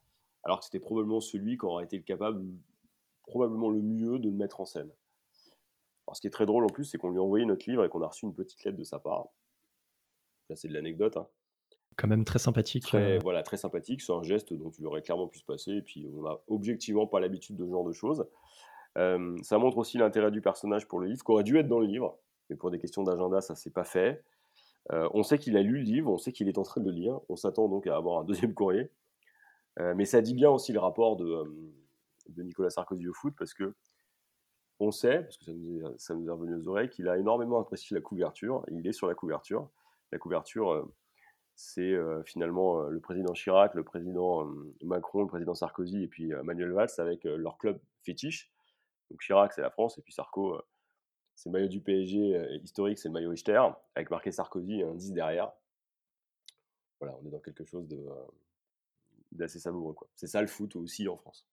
alors que c'était probablement celui qui aurait été capable, probablement le mieux, de le mettre en scène. Alors, ce qui est très drôle en plus, c'est qu'on lui a envoyé notre livre et qu'on a reçu une petite lettre de sa part. Là, c'est de l'anecdote. Hein quand même très sympathique. Très, euh. Voilà, très sympathique. C'est un geste dont il aurait clairement pu se passer. Et puis, on n'a objectivement pas l'habitude de ce genre de choses. Euh, ça montre aussi l'intérêt du personnage pour le livre, qui aurait dû être dans le livre. Mais pour des questions d'agenda, ça s'est pas fait. Euh, on sait qu'il a lu le livre, on sait qu'il est en train de le lire. On s'attend donc à avoir un deuxième courrier. mais ça dit bien aussi le rapport de, de, Nicolas Sarkozy au foot, parce que on sait, parce que ça nous est, ça nous est revenu aux oreilles, qu'il a énormément apprécié la couverture. il est sur la couverture. La couverture c'est finalement le président Chirac, le président Macron, le président Sarkozy et puis Manuel Valls avec leur club fétiche. Donc Chirac, c'est la France, et puis Sarko, c'est le maillot du PSG historique, c'est le maillot Richter, avec marqué Sarkozy un 10 derrière. Voilà, on est dans quelque chose d'assez savoureux. C'est ça le foot aussi en France.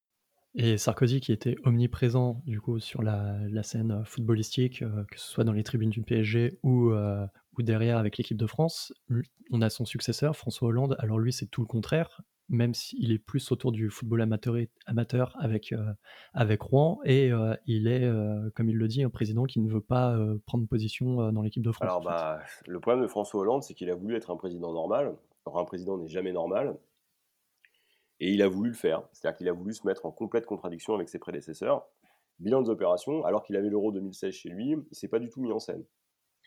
Et Sarkozy qui était omniprésent du coup sur la scène, footballistique, que ce soit dans les tribunes du PSG ou, ou derrière avec l'équipe de France. on a son successeur François Hollande, alors lui c'est tout le contraire, même s'il est plus autour du football amateur avec, avec Rouen et il est, comme il le dit, un président qui ne veut pas, prendre position, dans l'équipe de France, Alors bah, le problème de François Hollande, c'est qu'il a voulu être un président normal. Or un président n'est jamais normal. Et il a voulu le faire. C'est-à-dire qu'il a voulu se mettre en complète contradiction avec ses prédécesseurs. Bilan des opérations, alors qu'il avait l'Euro 2016 chez lui, il s'est pas du tout mis en scène.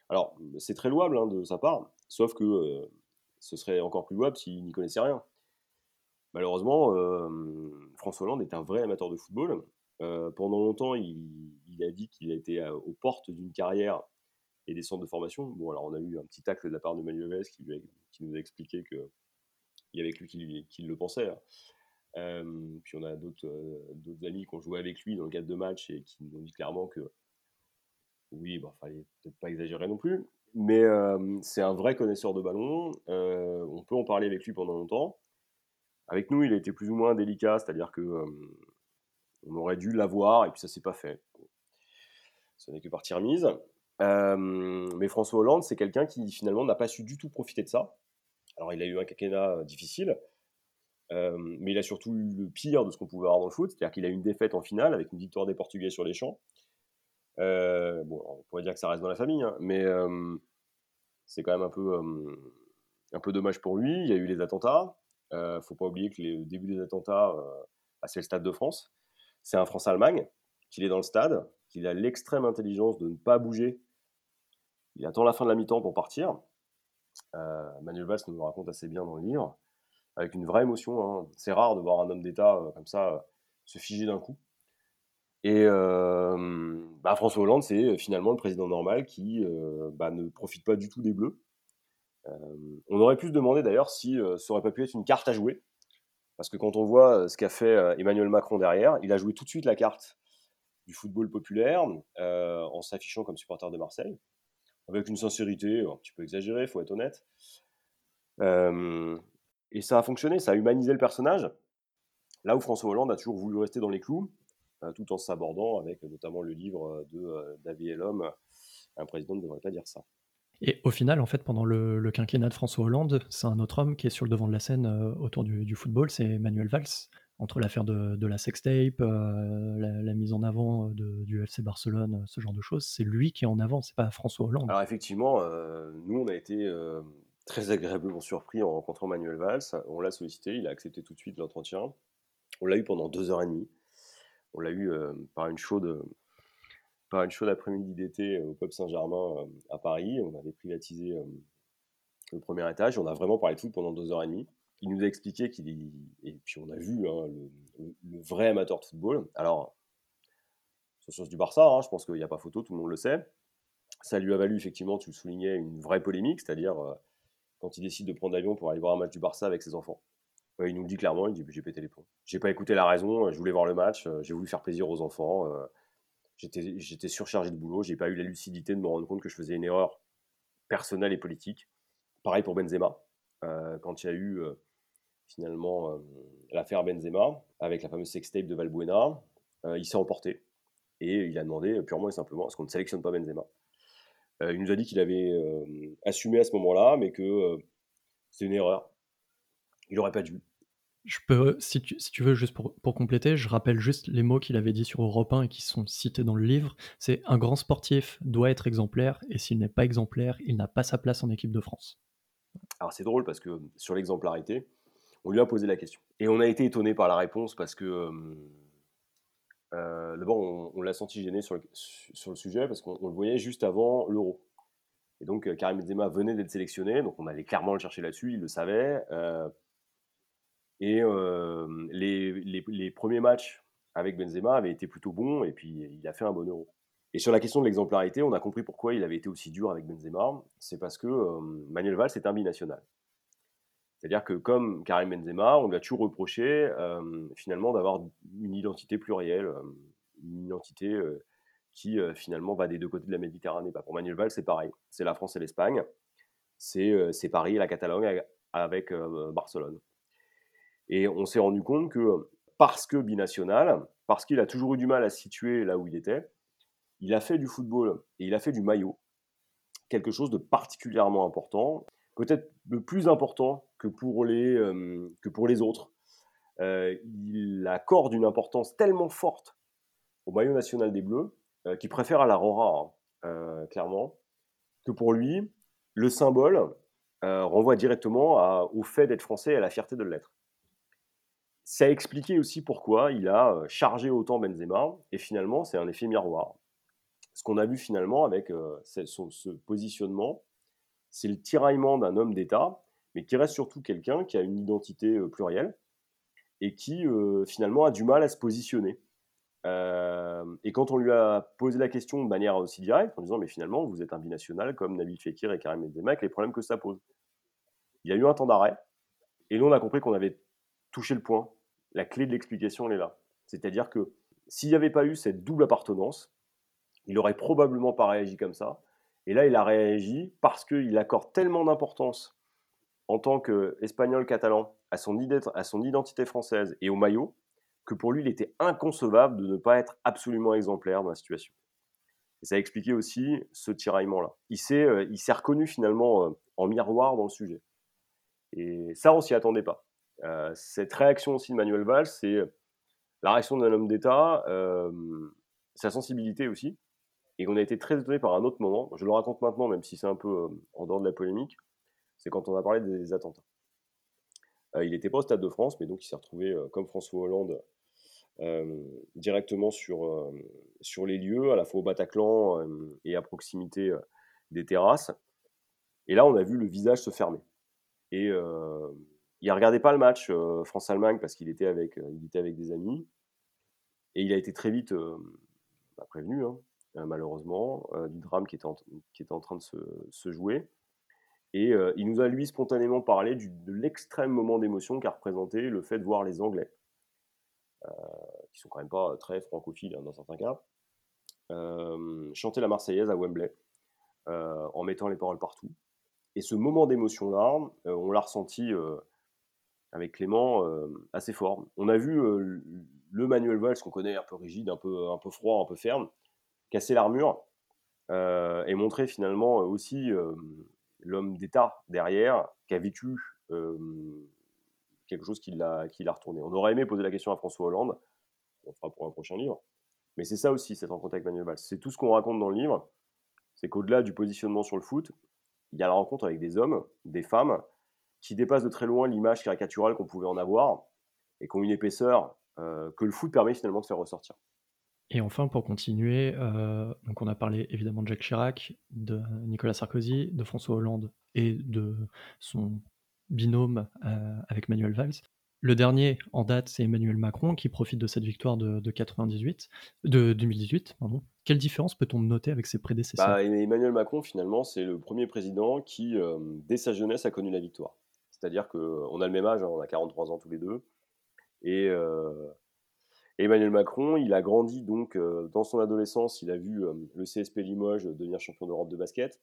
Alors, c'est très louable hein, de sa part, sauf que euh, ce serait encore plus louable s'il n'y connaissait rien. Malheureusement, François Hollande est un vrai amateur de football. Pendant longtemps, il, a dit qu'il était aux portes d'une carrière et des centres de formation. Bon, alors on a eu un petit tacle de la part de Manuel qui, qui nous a expliqué que il y avait que lui qui, le pensait. Hein. Puis on a d'autres amis qui ont joué avec lui dans le cadre de match et qui nous ont dit clairement que oui, il bon, fallait peut-être pas exagérer non plus, mais c'est un vrai connaisseur de ballon. on peut en parler avec lui pendant longtemps. Avec nous, il a été plus ou moins délicat, c'est-à-dire que on aurait dû l'avoir et puis ça s'est pas fait. Ce n'est que partie remise. mais François Hollande, c'est quelqu'un qui finalement n'a pas su du tout profiter de ça. Alors, il a eu un quinquennat euh, difficile, euh, mais il a surtout eu le pire de ce qu'on pouvait avoir dans le foot, c'est-à-dire qu'il a eu une défaite en finale avec une victoire des Portugais sur les champs. Euh, bon, on pourrait dire que ça reste dans la famille, hein, mais c'est quand même un peu, un peu dommage pour lui. Il y a eu les attentats. Ne faut pas oublier que le début des attentats, bah, c'est le Stade de France. C'est un France-Allemagne, qu'il est dans le stade, qu'il a l'extrême intelligence de ne pas bouger. Il attend la fin de la mi-temps pour partir. Euh, Manuel Valls nous le raconte assez bien dans le livre, avec une vraie émotion. Hein. C'est rare de voir un homme d'État euh, comme ça euh, se figer d'un coup. Et bah, François Hollande, c'est finalement le président normal qui bah, ne profite pas du tout des Bleus. On aurait pu se demander d'ailleurs si ça aurait pas pu être une carte à jouer. Parce que quand on voit ce qu'a fait Emmanuel Macron derrière, il a joué tout de suite la carte du football populaire en s'affichant comme supporter de Marseille avec une sincérité un petit peu exagérée, faut être honnête. et ça a fonctionné, ça a humanisé le personnage. Là où François Hollande a toujours voulu rester dans les clous, euh, tout en s'abordant avec notamment le livre de David et l'homme, un président ne devrait pas dire ça. Et au final, en fait, pendant le, quinquennat de François Hollande, c'est un autre homme qui est sur le devant de la scène euh, autour du, football, c'est Manuel Valls entre l'affaire de, la sextape, euh, la, mise en avant du FC Barcelone, ce genre de choses, c'est lui qui est en avant, c'est pas François Hollande. Alors effectivement, euh, nous on a été euh, très agréablement surpris en rencontrant Manuel Valls. On l'a sollicité, il a accepté tout de suite l'entretien. On l'a eu pendant deux heures et demie. On l'a eu par une chaude une chaude après-midi d'été au Pub Saint-Germain à Paris. On avait privatisé le premier étage. On a vraiment parlé de foot pendant deux heures et demie il nous a expliqué qu'il et puis on a vu hein, le, vrai amateur de football. Alors, sur sens du Barça, hein, je pense qu'il n'y a pas photo, tout le monde le sait. Ça lui a valu effectivement, tu le soulignais, une vraie polémique, c'est-à-dire euh, quand il décide de prendre l'avion pour aller voir un match du Barça avec ses enfants. il nous le dit clairement, il dit j'ai pété les plombs. J'ai pas écouté la raison, je voulais voir le match, euh, j'ai voulu faire plaisir aux enfants. Euh, j'étais surchargé de boulot, j'ai pas eu la lucidité de me rendre compte que je faisais une erreur personnelle et politique. Pareil pour Benzema. quand il y a eu finalement euh, l'affaire Benzema avec la fameuse sextape de Valbuena. Euh, il s'est emporté et il a demandé purement et simplement à ce qu'on ne sélectionne pas Benzema. Euh, il nous a dit qu'il avait assumé à ce moment-là, mais que c'est une erreur. Il n'aurait pas dû. Je peux, si tu, veux, juste pour, compléter, je rappelle juste les mots qu'il avait dit sur Europe 1 et qui sont cités dans le livre. C'est un grand sportif doit être exemplaire et s'il n'est pas exemplaire, il n'a pas sa place en équipe de France. Alors c'est drôle parce que sur l'exemplarité, on lui a posé la question. Et on a été étonné par la réponse parce que, euh, d'abord, on, l'a senti gêné sur le, sujet parce qu'on le voyait juste avant l'euro. Et donc, euh, Karim Benzema venait d'être sélectionné, donc on allait clairement le chercher là-dessus, il le savait. Euh, et les, premiers matchs avec Benzema avaient été plutôt bons, et puis il a fait un bon euro. Et sur la question de l'exemplarité, on a compris pourquoi il avait été aussi dur avec Benzema. C'est parce que Manuel Valls est un binational. C'est-à-dire que comme Karim Benzema, on lui a toujours reproché finalement d'avoir une identité plurielle, une identité qui finalement va des deux côtés de la Méditerranée. Bah, pour Manuel Valls, c'est pareil. C'est la France et l'Espagne. C'est Paris et la Catalogne avec Barcelone. Et on s'est rendu compte que parce que binational, parce qu'il a toujours eu du mal à se situer là où il était, il a fait du football et il a fait du maillot, quelque chose de particulièrement important, peut-être le plus important que pour les, que pour les autres. il accorde une importance tellement forte au maillot national des Bleus qu'il préfère à la Rora, hein, clairement, que pour lui, le symbole renvoie directement au fait d'être français et à la fierté de l'être. Ça expliqué aussi pourquoi il a chargé autant Benzema, et finalement, c'est un effet miroir. Ce qu'on a vu finalement avec ce, positionnement, c'est le tiraillement d'un homme d'État, mais qui reste surtout quelqu'un qui a une identité plurielle et qui finalement a du mal à se positionner. et quand on lui a posé la question de manière aussi directe, en disant mais finalement vous êtes un binational comme Nabil Fekir et Karim Benzema, avec les problèmes que ça pose. Il y a eu un temps d'arrêt, et nous on a compris qu'on avait toucher le point. La clé de l'explication, elle est là. C'est-à-dire que s'il n'y avait pas eu cette double appartenance, il n'aurait probablement pas réagi comme ça. Et là, il a réagi parce qu'il accorde tellement d'importance en tant qu'Espagnol-Catalan à son, à son identité française et au maillot, que pour lui, il était inconcevable de ne pas être absolument exemplaire dans la situation. Et ça a expliqué aussi ce tiraillement-là. Il s'est euh, reconnu finalement euh, en miroir dans le sujet. Et ça, on s'y attendait pas. Euh, cette réaction aussi de Manuel Valls, c'est la réaction d'un homme d'État, euh, sa sensibilité aussi. Et on a été très étonné par un autre moment, je le raconte maintenant, même si c'est un peu euh, en dehors de la polémique, c'est quand on a parlé des attentats. il n'était pas au Stade de France, mais donc il s'est retrouvé, comme François Hollande, directement sur, sur les lieux, à la fois au Bataclan et à proximité des terrasses. Et là, on a vu le visage se fermer. Et il regardait pas le match euh, France-Allemagne parce qu'il était, avec, euh, il était avec des amis. Et il a été très vite euh, bah, prévenu, hein, malheureusement, du drame qui était en, qui était en train de se, jouer. Et il nous a, lui, spontanément parlé de l'extrême moment d'émotion qu'a représenté le fait de voir les Anglais, qui sont quand même pas très francophiles hein, dans certains cas, chanter la Marseillaise à Wembley, en mettant les paroles partout. Et ce moment d'émotion-là, on l'a ressenti avec Clément euh, assez fort. On a vu euh, le Manuel Valls qu'on connaît un peu rigide, un peu, un peu froid, un peu ferme, casser l'armure euh, et montrer finalement aussi l'homme d'État derrière qui a vécu quelque chose qui l'a, qui l'a retourné. On aurait aimé poser la question à François Hollande, on fera pour un prochain livre, mais c'est ça aussi, cette rencontre avec Manuel Valls. C'est tout ce qu'on raconte dans le livre, c'est qu'au-delà du positionnement sur le foot, il y a la rencontre avec des hommes, des femmes, qui dépasse de très loin l'image caricaturale qu'on pouvait en avoir et qui ont une épaisseur euh, que le foot permet finalement de faire ressortir. Et enfin, pour continuer, euh, donc on a parlé évidemment de Jacques Chirac, de Nicolas Sarkozy, de François Hollande et de son binôme euh, avec Manuel Valls. Le dernier en date, c'est Emmanuel Macron qui profite de cette victoire de, de 98, de 2018. Pardon. Quelle différence peut-on noter avec ses prédécesseurs? Bah, Emmanuel Macron, finalement, c'est le premier président qui, dès sa jeunesse, a connu la victoire. C'est-à-dire qu'on a le même âge, hein, on a 43 ans tous les deux. Et euh, Emmanuel Macron, il a grandi donc euh, dans son adolescence, il a vu euh, le CSP Limoges devenir champion d'Europe de basket,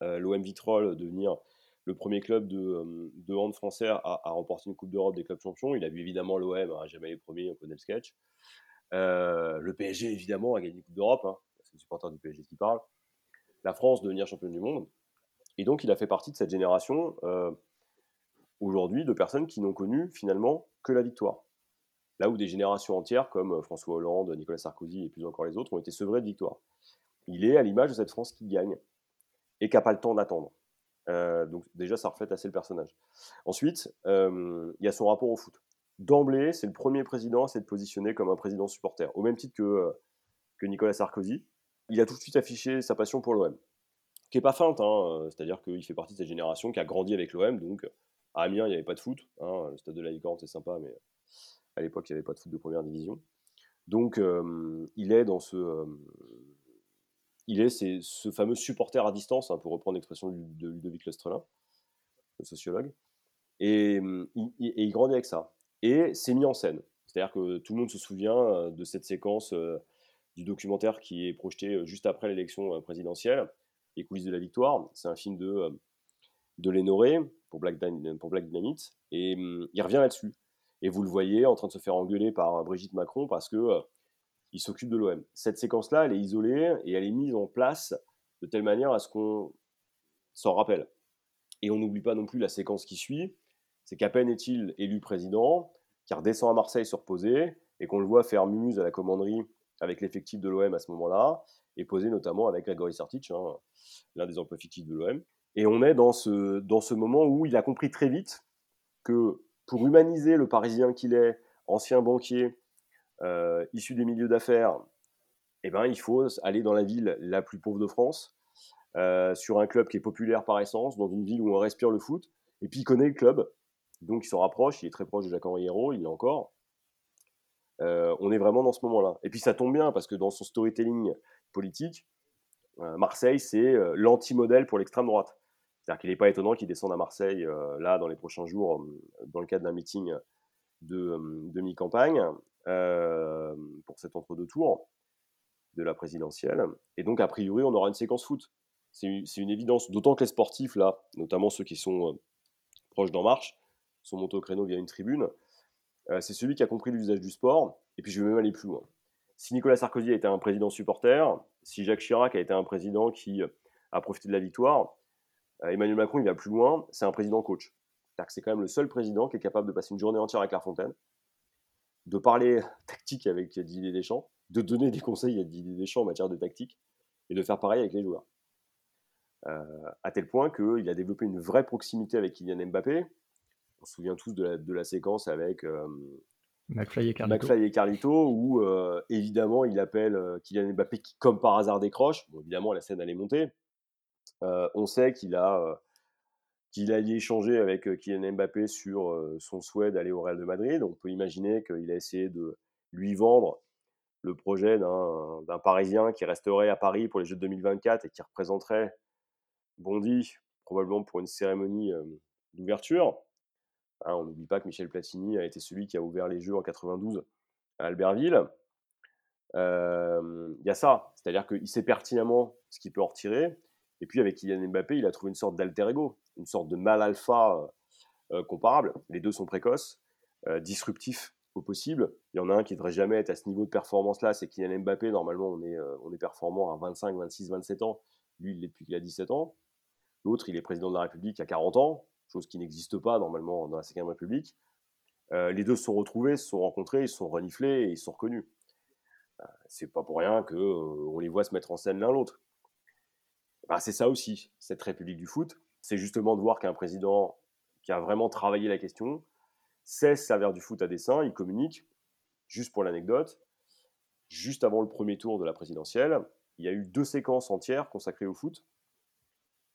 l'OM Vitrolles devenir le premier club de, de hand français à, remporter une Coupe d'Europe des clubs champions. Il a vu évidemment l'OM, hein, jamais les premiers, on connaît le sketch. le PSG, évidemment, a gagné une Coupe d'Europe, hein, c'est le supporter du PSG qui parle. La France devenir championne du monde. Et donc, il a fait partie de cette génération aujourd'hui de personnes qui n'ont connu finalement que la victoire. Là où des générations entières, comme euh, François Hollande, Nicolas Sarkozy et plus encore les autres, ont été sevrés de victoire. Il est à l'image de cette France qui gagne et qui n'a pas le temps d'attendre. Euh, donc déjà, ça reflète assez le personnage. Ensuite, euh, il y a son rapport au foot. D'emblée, c'est le premier président à s'être positionné comme un président supporter, au même titre que, que Nicolas Sarkozy. Il a tout de suite affiché sa passion pour l'OM, qui n'est pas feinte, hein, c'est-à-dire qu'il fait partie de cette génération qui a grandi avec l'OM, donc à Amiens, il n'y avait pas de foot. Hein, le stade de la Licorne, c'est sympa, mais à l'époque, il n'y avait pas de foot de première division. Donc, euh, il est dans ce. Euh, il est ce fameux supporter à distance, hein, pour reprendre l'expression de Ludovic Lestrelin, le sociologue. Et, il grandit avec ça. Et c'est mis en scène. C'est-à-dire que tout le monde se souvient euh, de cette séquence du documentaire qui est projeté juste après l'élection présidentielle, Les coulisses de la victoire. C'est un film de, de Lénoré, pour Black, Black Dynamite, et hum, il revient là-dessus. Et vous le voyez en train de se faire engueuler par Brigitte Macron parce que il s'occupe de l'OM. Cette séquence-là, elle est isolée et elle est mise en place de telle manière à ce qu'on s'en rappelle. Et on n'oublie pas non plus la séquence qui suit, c'est qu'à peine est-il élu président, qu'il redescend à Marseille se reposer, et qu'on le voit faire muse à la commanderie avec l'effectif de l'OM à ce moment-là, et poser notamment avec Grégory Sartic, hein, l'un des emplois fictifs de l'OM. Et on est dans ce, dans ce moment où il a compris très vite que pour humaniser le Parisien qu'il est, ancien banquier, euh, issu des milieux d'affaires, eh ben, il faut aller dans la ville la plus pauvre de France, euh, sur un club qui est populaire par essence, dans une ville où on respire le foot. Et puis il connaît le club, donc il s'en rapproche, il est très proche de Jacques-Henri Hérault, il est encore. Euh, on est vraiment dans ce moment-là. Et puis ça tombe bien, parce que dans son storytelling politique, Marseille, c'est l'anti-modèle pour l'extrême droite. C'est-à-dire qu'il n'est pas étonnant qu'il descende à Marseille, là, dans les prochains jours, dans le cadre d'un meeting de, de mi-campagne, pour cet entre-deux tours de la présidentielle. Et donc, a priori, on aura une séquence foot. C'est une, évidence. D'autant que les sportifs, là, notamment ceux qui sont euh, proches d'En Marche, sont montés au créneau via une tribune. Euh, c'est celui qui a compris l'usage du sport. Et puis, je vais même aller plus loin. Si Nicolas Sarkozy a été un président supporter, si Jacques Chirac a été un président qui euh, a profité de la victoire, Emmanuel Macron, il va plus loin, c'est un président coach. C'est-à-dire que c'est quand même le seul président qui est capable de passer une journée entière avec Clairefontaine, de parler <laughs> tactique avec Didier Deschamps, de donner des conseils à Didier Deschamps en matière de tactique et de faire pareil avec les joueurs. Euh, à tel point qu'il a développé une vraie proximité avec Kylian Mbappé. On se souvient tous de la, séquence avec euh, McFly, et Carlito. et Carlito, où euh, évidemment il appelle Kylian Mbappé qui, comme par hasard, décroche. Bon, évidemment, la scène allait monter. On sait qu'il a qu'il a échangé avec Kylian Mbappé sur son souhait d'aller au Real de Madrid. On peut imaginer qu'il a essayé de lui vendre le projet d'un Parisien qui resterait à Paris pour les Jeux de 2024 et qui représenterait Bondy probablement pour une cérémonie d'ouverture. Hein, on n'oublie pas que Michel Platini a été celui qui a ouvert les Jeux en 92 à Albertville. Il y a ça, c'est-à-dire qu'il sait pertinemment ce qu'il peut en retirer. Et puis avec Kylian Mbappé, il a trouvé une sorte d'alter ego, une sorte de mal alpha comparable. Les deux sont précoces, disruptifs au possible. Il y en a un qui ne devrait jamais être à ce niveau de performance-là, c'est Kylian Mbappé. Normalement, on est, on est performant à 25, 26, 27 ans. Lui, il l'est depuis qu'il a 17 ans. L'autre, il est président de la République à 40 ans, chose qui n'existe pas normalement dans la 5 République. les deux se sont retrouvés, se sont rencontrés, ils se sont reniflés et ils se sont reconnus. c'est pas pour rien qu'on les voit se mettre en scène l'un l'autre. Bah, c'est ça aussi, cette République du foot. C'est justement de voir qu'un président qui a vraiment travaillé la question sait servir du foot à dessein, il communique. Juste pour l'anecdote, juste avant le premier tour de la présidentielle, il y a eu deux séquences entières consacrées au foot.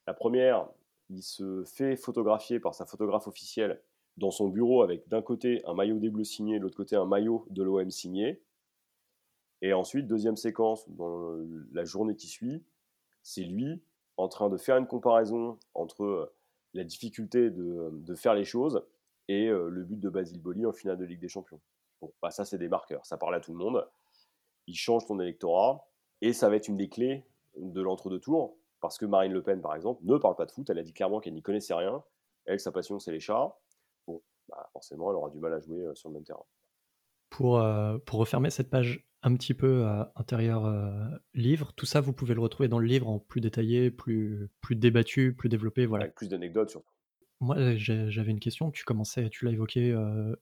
La première, il se fait photographier par sa photographe officielle dans son bureau avec d'un côté un maillot des Bleus signé, de l'autre côté un maillot de l'OM signé. Et ensuite, deuxième séquence, dans la journée qui suit, c'est lui en train de faire une comparaison entre euh, la difficulté de, faire les choses et euh, le but de Basile Boli en finale de Ligue des Champions. Bon, bah ça, c'est des marqueurs, ça parle à tout le monde. Il change ton électorat et ça va être une des clés de l'entre-deux tours parce que Marine Le Pen, par exemple, ne parle pas de foot. Elle a dit clairement qu'elle n'y connaissait rien. Elle, sa passion, c'est les chats. Bon, bah forcément, elle aura du mal à jouer euh, sur le même terrain. Pour, pour refermer cette page un petit peu à intérieur livre. Tout ça, vous pouvez le retrouver dans le livre en plus détaillé, plus, plus débattu, plus développé. Voilà. Avec plus d'anecdotes surtout. Moi, j'avais une question. Tu commençais, tu l'as évoqué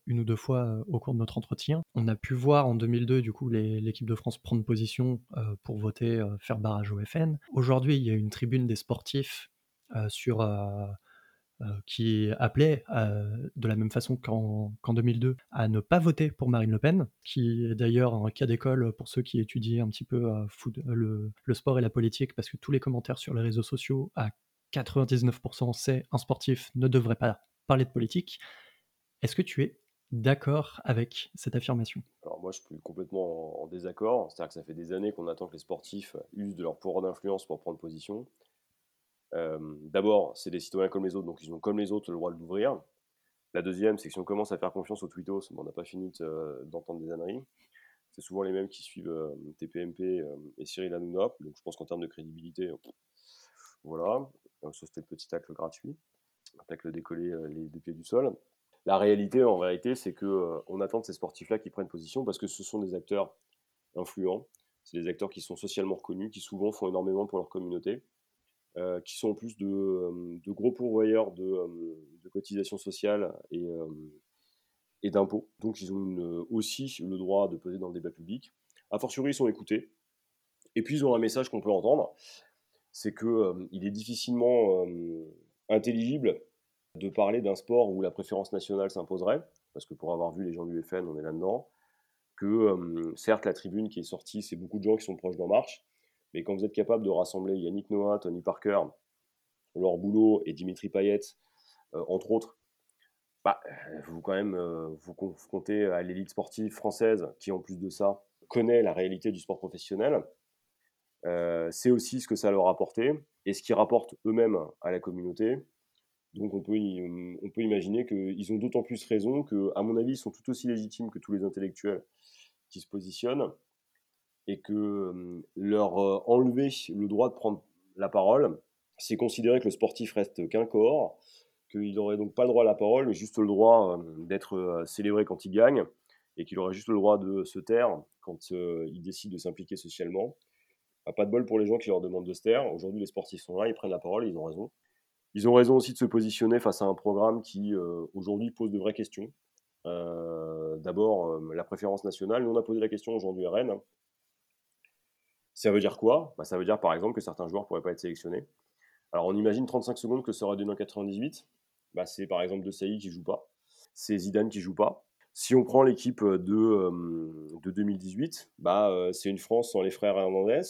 une ou deux fois au cours de notre entretien. On a pu voir en 2002, du coup, l'équipe de France prendre position pour voter, faire barrage au FN. Aujourd'hui, il y a une tribune des sportifs sur euh, qui appelait euh, de la même façon qu'en 2002 à ne pas voter pour Marine Le Pen, qui est d'ailleurs un cas d'école pour ceux qui étudient un petit peu euh, le, sport et la politique, parce que tous les commentaires sur les réseaux sociaux, à 99%, c'est un sportif ne devrait pas parler de politique. Est-ce que tu es d'accord avec cette affirmation? Alors moi je suis complètement en, en désaccord, c'est-à-dire que ça fait des années qu'on attend que les sportifs usent de leur pouvoir d'influence pour prendre position. D'abord, c'est des citoyens comme les autres, donc ils ont comme les autres le droit de l'ouvrir. La deuxième, c'est que si on commence à faire confiance aux tweetos, on n'a pas fini d'entendre des âneries. C'est souvent les mêmes qui suivent TPMP et Cyril Hanouna. Donc je pense qu'en termes de crédibilité, voilà. Donc ça, c'était le petit tacle gratuit. Un tacle décollé les, des pieds du sol. La réalité, en vérité, c'est que on attend de ces sportifs-là qui prennent position parce que ce sont des acteurs influents, c'est des acteurs qui sont socialement reconnus, qui souvent font énormément pour leur communauté, qui sont en plus de, gros pourvoyeurs de, cotisations sociales et, d'impôts. Donc ils ont aussi le droit de peser dans le débat public. A fortiori, ils sont écoutés. Et puis ils ont un message qu'on peut entendre, c'est qu'il il est difficilement intelligible de parler d'un sport où la préférence nationale s'imposerait, parce que pour avoir vu les gens du FN, on est là-dedans, que certes la tribune qui est sortie, c'est beaucoup de gens qui sont proches d'En Marche, mais quand vous êtes capable de rassembler Yannick Noah, Tony Parker, Laure Boulot et Dimitri Payet, entre autres, bah, vous quand même vous confrontez à l'élite sportive française qui en plus de ça connaît la réalité du sport professionnel. c'est aussi ce que ça leur a apporté et ce qu'ils rapportent eux-mêmes à la communauté. Donc on peut, on peut imaginer qu'ils ont d'autant plus raison que, à mon avis, ils sont tout aussi légitimes que tous les intellectuels qui se positionnent et que leur enlever le droit de prendre la parole, c'est considérer que le sportif reste qu'un corps, qu'il n'aurait donc pas le droit à la parole, mais juste le droit d'être célébré quand il gagne, et qu'il aurait juste le droit de se taire quand il décide de s'impliquer socialement. Bah, pas de bol pour les gens qui leur demandent de se taire. Aujourd'hui, les sportifs sont là, ils prennent la parole ils ont raison. Ils ont raison aussi de se positionner face à un programme qui, aujourd'hui, pose de vraies questions. D'abord, la préférence nationale. Nous, on a posé la question aujourd'hui à Rennes. Ça veut dire quoi? Bah, Ça veut dire, par exemple, que certains joueurs ne pourraient pas être sélectionnés. Alors on imagine 35 secondes que ça aurait donné en 98. Bah, c'est par exemple De Sailly qui joue pas. C'est Zidane qui joue pas. Si on prend l'équipe de, de 2018, bah, c'est une France sans les frères Hernandez.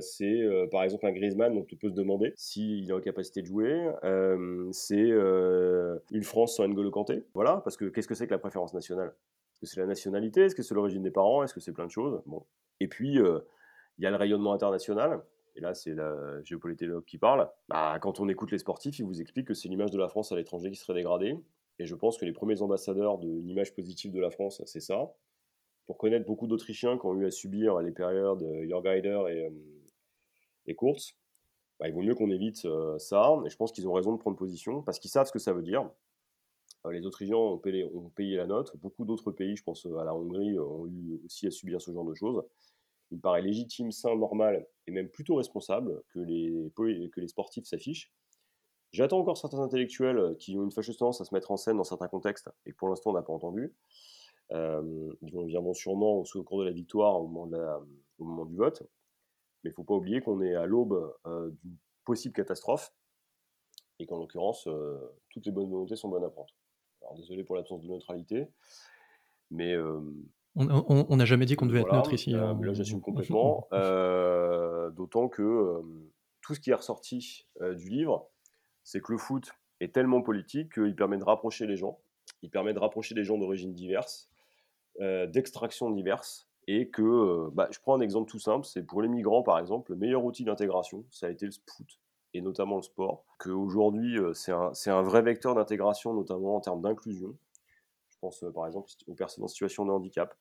c'est par exemple un Griezmann dont on peut se demander s'il est en capacité de jouer. c'est une France sans N'Golo Kanté. Voilà, parce que qu'est-ce que c'est que la préférence nationale? Est-ce que c'est la nationalité? Est-ce que c'est l'origine des parents? Est-ce que c'est plein de choses? Bon. Et puis, il y a le rayonnement international et là c'est la géopolitologue qui parle, bah, quand on écoute les sportifs, ils vous expliquent que c'est l'image de la France à l'étranger qui serait dégradée. Et je pense que les premiers ambassadeurs de l'image positive de la France, c'est ça. Pour connaître beaucoup d'Autrichiens qui ont eu à subir les périodes Jörg et, euh, et Kurz, bah, il vaut mieux qu'on évite euh, ça. Et je pense qu'ils ont raison de prendre position parce qu'ils savent ce que ça veut dire. Euh, les Autrichiens ont payé, ont payé, la note. Beaucoup d'autres pays, je pense à la Hongrie, ont eu aussi à subir ce genre de choses il me paraît légitime, sain, normal et même plutôt responsable que les, que les sportifs s'affichent. J'attends encore certains intellectuels qui ont une fâcheuse tendance à se mettre en scène dans certains contextes et que pour l'instant on n'a pas entendu. Euh, ils viendront sûrement au cours de la victoire au moment, au moment du vote. Mais il ne faut pas oublier qu'on est à l'aube euh, d'une possible catastrophe et qu'en l'occurrence, euh, toutes les bonnes volontés sont bonnes à prendre. Alors désolé pour l'absence de neutralité, mais on n'a jamais dit qu'on devait être neutre ici. Euh, là, j'assume complètement. Euh, d'autant que euh, tout ce qui est ressorti du livre, c'est que le foot est tellement politique qu'il permet de rapprocher les gens. Il permet de rapprocher des gens d'origines diverses, d'extractions diverses. Et que, bah, je prends un exemple tout simple, c'est pour les migrants par exemple, le meilleur outil d'intégration, ça a été le foot, et notamment le sport. Qu'aujourd'hui, c'est un, un vrai vecteur d'intégration, notamment en termes d'inclusion. Je pense par exemple aux personnes en situation de handicap.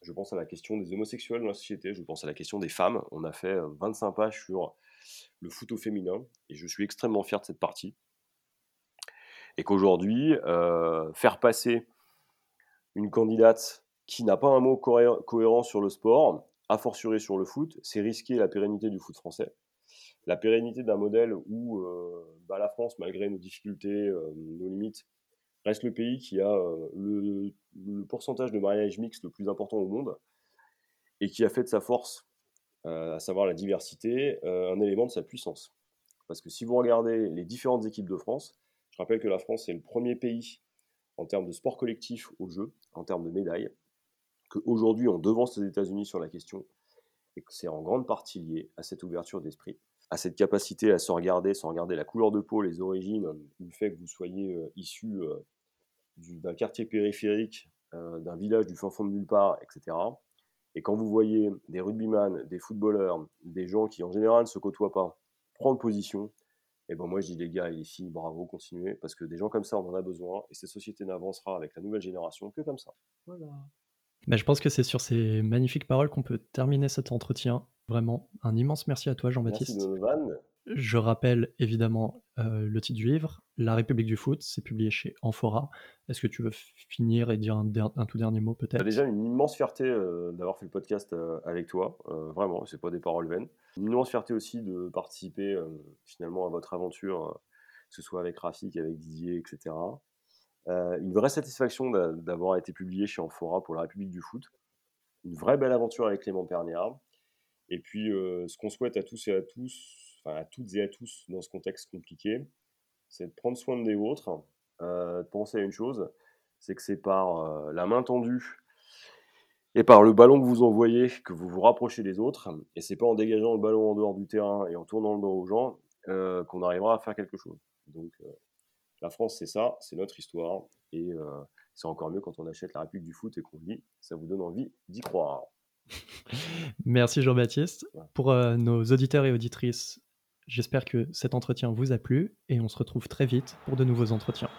Je pense à la question des homosexuels dans la société. Je pense à la question des femmes. On a fait 25 pages sur le foot au féminin et je suis extrêmement fier de cette partie. Et qu'aujourd'hui, faire passer une candidate qui n'a pas un mot cohérent sur le sport, a fortiori sur le foot, c'est risquer la pérennité du foot français. La pérennité d'un modèle où bah, la France, malgré nos difficultés, nos limites, reste le pays qui a le, pourcentage de mariage mixte le plus important au monde et qui a fait de sa force, à savoir la diversité, un élément de sa puissance. Parce que si vous regardez les différentes équipes de France, je rappelle que la France est le premier pays en termes de sport collectif au jeu, en termes de médailles, qu'aujourd'hui on devance les États-Unis sur la question, et que c'est en grande partie lié à cette ouverture d'esprit, à cette capacité à se regarder, sans regarder la couleur de peau, les origines, le fait que vous soyez issu d'un quartier périphérique, euh, d'un village du fin fond de nulle part, etc. Et quand vous voyez des rugbyman, des footballeurs, des gens qui en général ne se côtoient pas, prendre position, et eh ben moi je dis les gars et les filles, bravo, continuez, parce que des gens comme ça, on en a besoin, et cette société n'avancera avec la nouvelle génération que comme ça. Voilà. Mais je pense que c'est sur ces magnifiques paroles qu'on peut terminer cet entretien. Vraiment, un immense merci à toi Jean-Baptiste. Je rappelle évidemment euh, le titre du livre, La République du foot, c'est publié chez Amphora. Est-ce que tu veux finir et dire un, tout dernier mot peut-être? Déjà une immense fierté d'avoir fait le podcast avec toi, vraiment, c'est pas des paroles vaines. Une immense fierté aussi de participer finalement à votre aventure, que ce soit avec Rafik, avec Didier, etc. une vraie satisfaction d'avoir été publié chez Amphora pour la République du foot. Une vraie belle aventure avec Clément Perniard. Et puis, ce qu'on souhaite à tous et à tous, enfin à toutes et à tous dans ce contexte compliqué, c'est de prendre soin des vôtres, de penser à une chose, c'est que c'est par la main tendue et par le ballon que vous envoyez que vous vous rapprochez des autres, et c'est pas en dégageant le ballon en dehors du terrain et en tournant le dos aux gens qu'on arrivera à faire quelque chose. Donc, la France, c'est ça, c'est notre histoire, et c'est encore mieux quand on achète la République du foot et qu'on lit, ça vous donne envie d'y croire. <laughs> Merci Jean-Baptiste. Pour euh, nos auditeurs et auditrices, j'espère que cet entretien vous a plu et on se retrouve très vite pour de nouveaux entretiens.